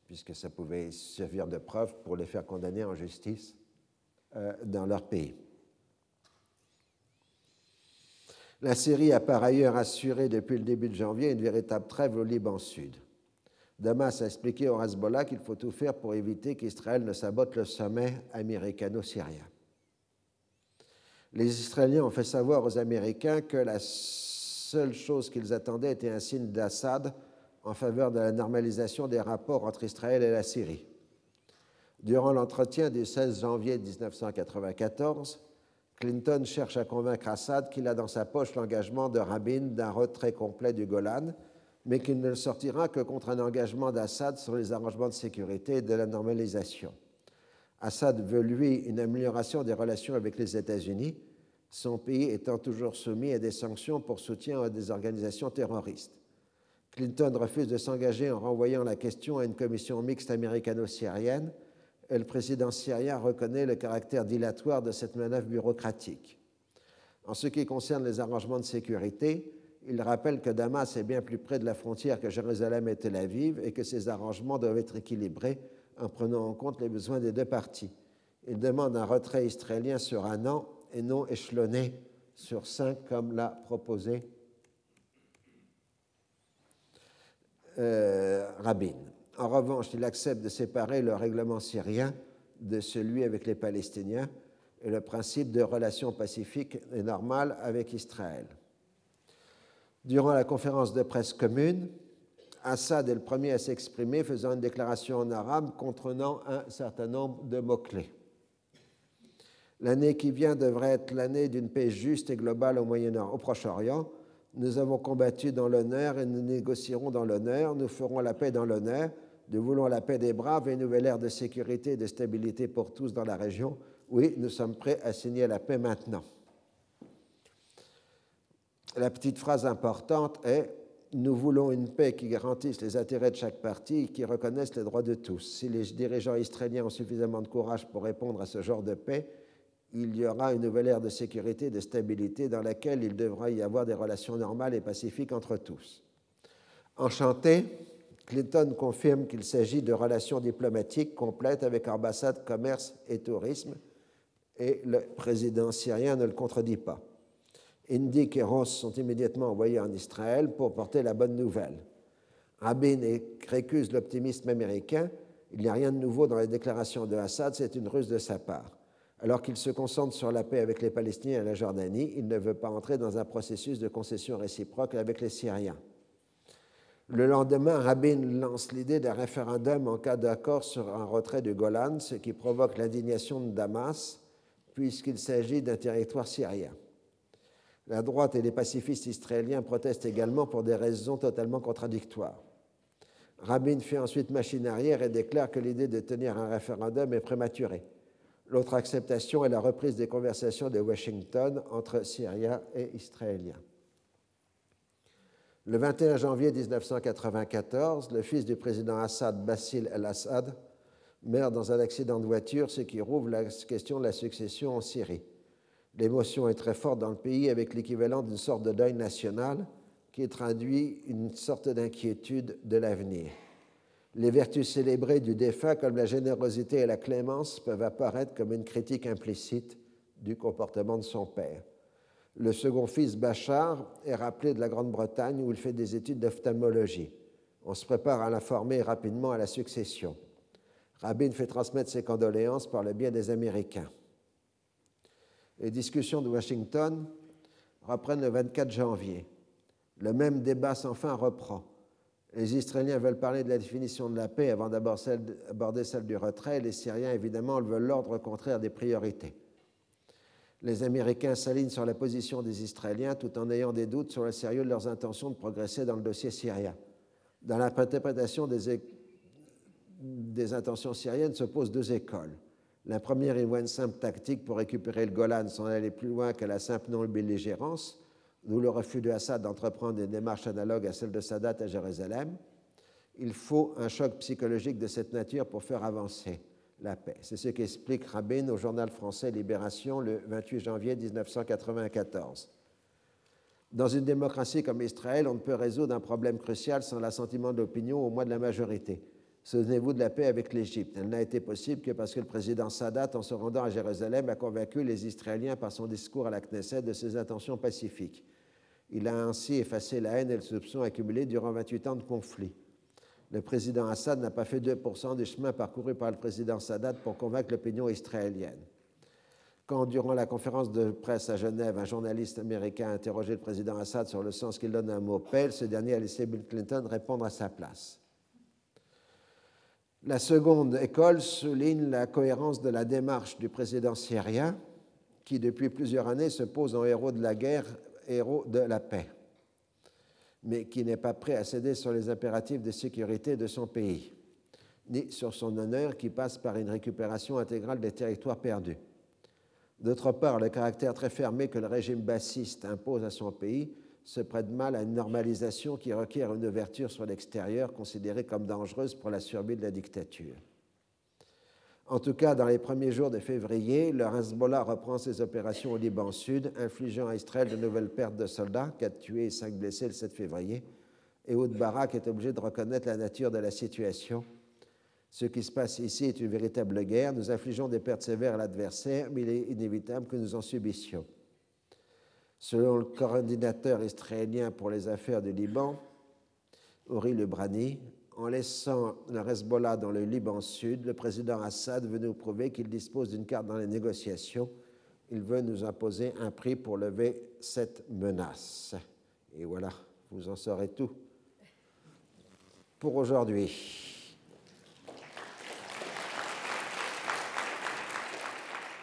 puisque ça pouvait servir de preuve pour les faire condamner en justice euh, dans leur pays. La Syrie a par ailleurs assuré depuis le début de janvier une véritable trêve au Liban Sud. Damas a expliqué au Hezbollah qu'il faut tout faire pour éviter qu'Israël ne sabote le sommet américano-syrien. Les Israéliens ont fait savoir aux Américains que la seule chose qu'ils attendaient était un signe d'Assad en faveur de la normalisation des rapports entre Israël et la Syrie. Durant l'entretien du 16 janvier 1994, Clinton cherche à convaincre Assad qu'il a dans sa poche l'engagement de Rabin d'un retrait complet du Golan, mais qu'il ne sortira que contre un engagement d'Assad sur les arrangements de sécurité et de la normalisation. Assad veut, lui, une amélioration des relations avec les États-Unis, son pays étant toujours soumis à des sanctions pour soutien à des organisations terroristes. Clinton refuse de s'engager en renvoyant la question à une commission mixte américano-syrienne et le président syrien reconnaît le caractère dilatoire de cette manœuvre bureaucratique. En ce qui concerne les arrangements de sécurité, il rappelle que Damas est bien plus près de la frontière que Jérusalem et Tel Aviv et que ces arrangements doivent être équilibrés en prenant en compte les besoins des deux parties. Il demande un retrait israélien sur un an et non échelonné sur cinq comme l'a proposé euh, Rabin. En revanche, il accepte de séparer le règlement syrien de celui avec les Palestiniens et le principe de relations pacifiques et normales avec Israël. Durant la conférence de presse commune, Assad est le premier à s'exprimer, faisant une déclaration en arabe contenant un certain nombre de mots-clés. L'année qui vient devrait être l'année d'une paix juste et globale au Moyen-Orient, au Proche-Orient. Nous avons combattu dans l'honneur et nous négocierons dans l'honneur. Nous ferons la paix dans l'honneur. Nous voulons la paix des braves et une nouvelle ère de sécurité et de stabilité pour tous dans la région. Oui, nous sommes prêts à signer la paix maintenant. La petite phrase importante est Nous voulons une paix qui garantisse les intérêts de chaque partie et qui reconnaisse les droits de tous. Si les dirigeants israéliens ont suffisamment de courage pour répondre à ce genre de paix, il y aura une nouvelle ère de sécurité et de stabilité dans laquelle il devra y avoir des relations normales et pacifiques entre tous. Enchanté, Clinton confirme qu'il s'agit de relations diplomatiques complètes avec ambassade, commerce et tourisme, et le président syrien ne le contredit pas. Indy et Ross sont immédiatement envoyés en Israël pour porter la bonne nouvelle. Rabin récuse l'optimisme américain. Il n'y a rien de nouveau dans les déclarations de Assad, c'est une ruse de sa part. Alors qu'il se concentre sur la paix avec les Palestiniens et la Jordanie, il ne veut pas entrer dans un processus de concession réciproque avec les Syriens. Le lendemain, Rabin lance l'idée d'un référendum en cas d'accord sur un retrait du Golan, ce qui provoque l'indignation de Damas, puisqu'il s'agit d'un territoire syrien. La droite et les pacifistes israéliens protestent également pour des raisons totalement contradictoires. Rabin fait ensuite machine arrière et déclare que l'idée de tenir un référendum est prématurée. L'autre acceptation est la reprise des conversations de Washington entre Syriens et Israéliens. Le 21 janvier 1994, le fils du président Assad, Bassil el-Assad, meurt dans un accident de voiture, ce qui rouvre la question de la succession en Syrie. L'émotion est très forte dans le pays avec l'équivalent d'une sorte de deuil national qui traduit une sorte d'inquiétude de l'avenir. Les vertus célébrées du défunt, comme la générosité et la clémence, peuvent apparaître comme une critique implicite du comportement de son père. Le second fils, Bachar, est rappelé de la Grande-Bretagne où il fait des études d'ophtalmologie. On se prépare à l'informer rapidement à la succession. Rabin fait transmettre ses condoléances par le biais des Américains. Les discussions de Washington reprennent le 24 janvier. Le même débat sans fin reprend. Les Israéliens veulent parler de la définition de la paix avant d'aborder celle du retrait. Les Syriens, évidemment, veulent l'ordre contraire des priorités. Les Américains s'alignent sur la position des Israéliens tout en ayant des doutes sur le sérieux de leurs intentions de progresser dans le dossier syrien. Dans l'interprétation des, des intentions syriennes se posent deux écoles. La première voit une simple tactique pour récupérer le Golan sans aller plus loin que la simple non-belligérance d'où le refus de Assad d'entreprendre des démarches analogues à celles de Sadat à Jérusalem. Il faut un choc psychologique de cette nature pour faire avancer la paix. C'est ce qu'explique Rabin au journal français Libération le 28 janvier 1994. Dans une démocratie comme Israël, on ne peut résoudre un problème crucial sans l'assentiment de l'opinion, au moins de la majorité. Souvenez-vous de la paix avec l'Égypte. Elle n'a été possible que parce que le président Sadat, en se rendant à Jérusalem, a convaincu les Israéliens par son discours à la Knesset de ses intentions pacifiques. Il a ainsi effacé la haine et le soupçon accumulés durant 28 ans de conflit. Le président Assad n'a pas fait 2% du chemin parcouru par le président Sadat pour convaincre l'opinion israélienne. Quand, durant la conférence de presse à Genève, un journaliste américain a interrogé le président Assad sur le sens qu'il donne à un mot paix, ce dernier a laissé Bill Clinton répondre à sa place. La seconde école souligne la cohérence de la démarche du président syrien, qui depuis plusieurs années se pose en héros de la guerre héros de la paix, mais qui n'est pas prêt à céder sur les impératifs de sécurité de son pays, ni sur son honneur qui passe par une récupération intégrale des territoires perdus. D'autre part, le caractère très fermé que le régime bassiste impose à son pays se prête mal à une normalisation qui requiert une ouverture sur l'extérieur considérée comme dangereuse pour la survie de la dictature. En tout cas, dans les premiers jours de février, le Hezbollah reprend ses opérations au Liban Sud, infligeant à Israël de nouvelles pertes de soldats, 4 tués et 5 blessés le 7 février. Et Oud Barak est obligé de reconnaître la nature de la situation. Ce qui se passe ici est une véritable guerre. Nous infligeons des pertes sévères à l'adversaire, mais il est inévitable que nous en subissions. Selon le coordinateur israélien pour les affaires du Liban, Ori Lebrani, en laissant le Hezbollah dans le Liban Sud, le président Assad veut nous prouver qu'il dispose d'une carte dans les négociations. Il veut nous imposer un prix pour lever cette menace. Et voilà, vous en saurez tout pour aujourd'hui.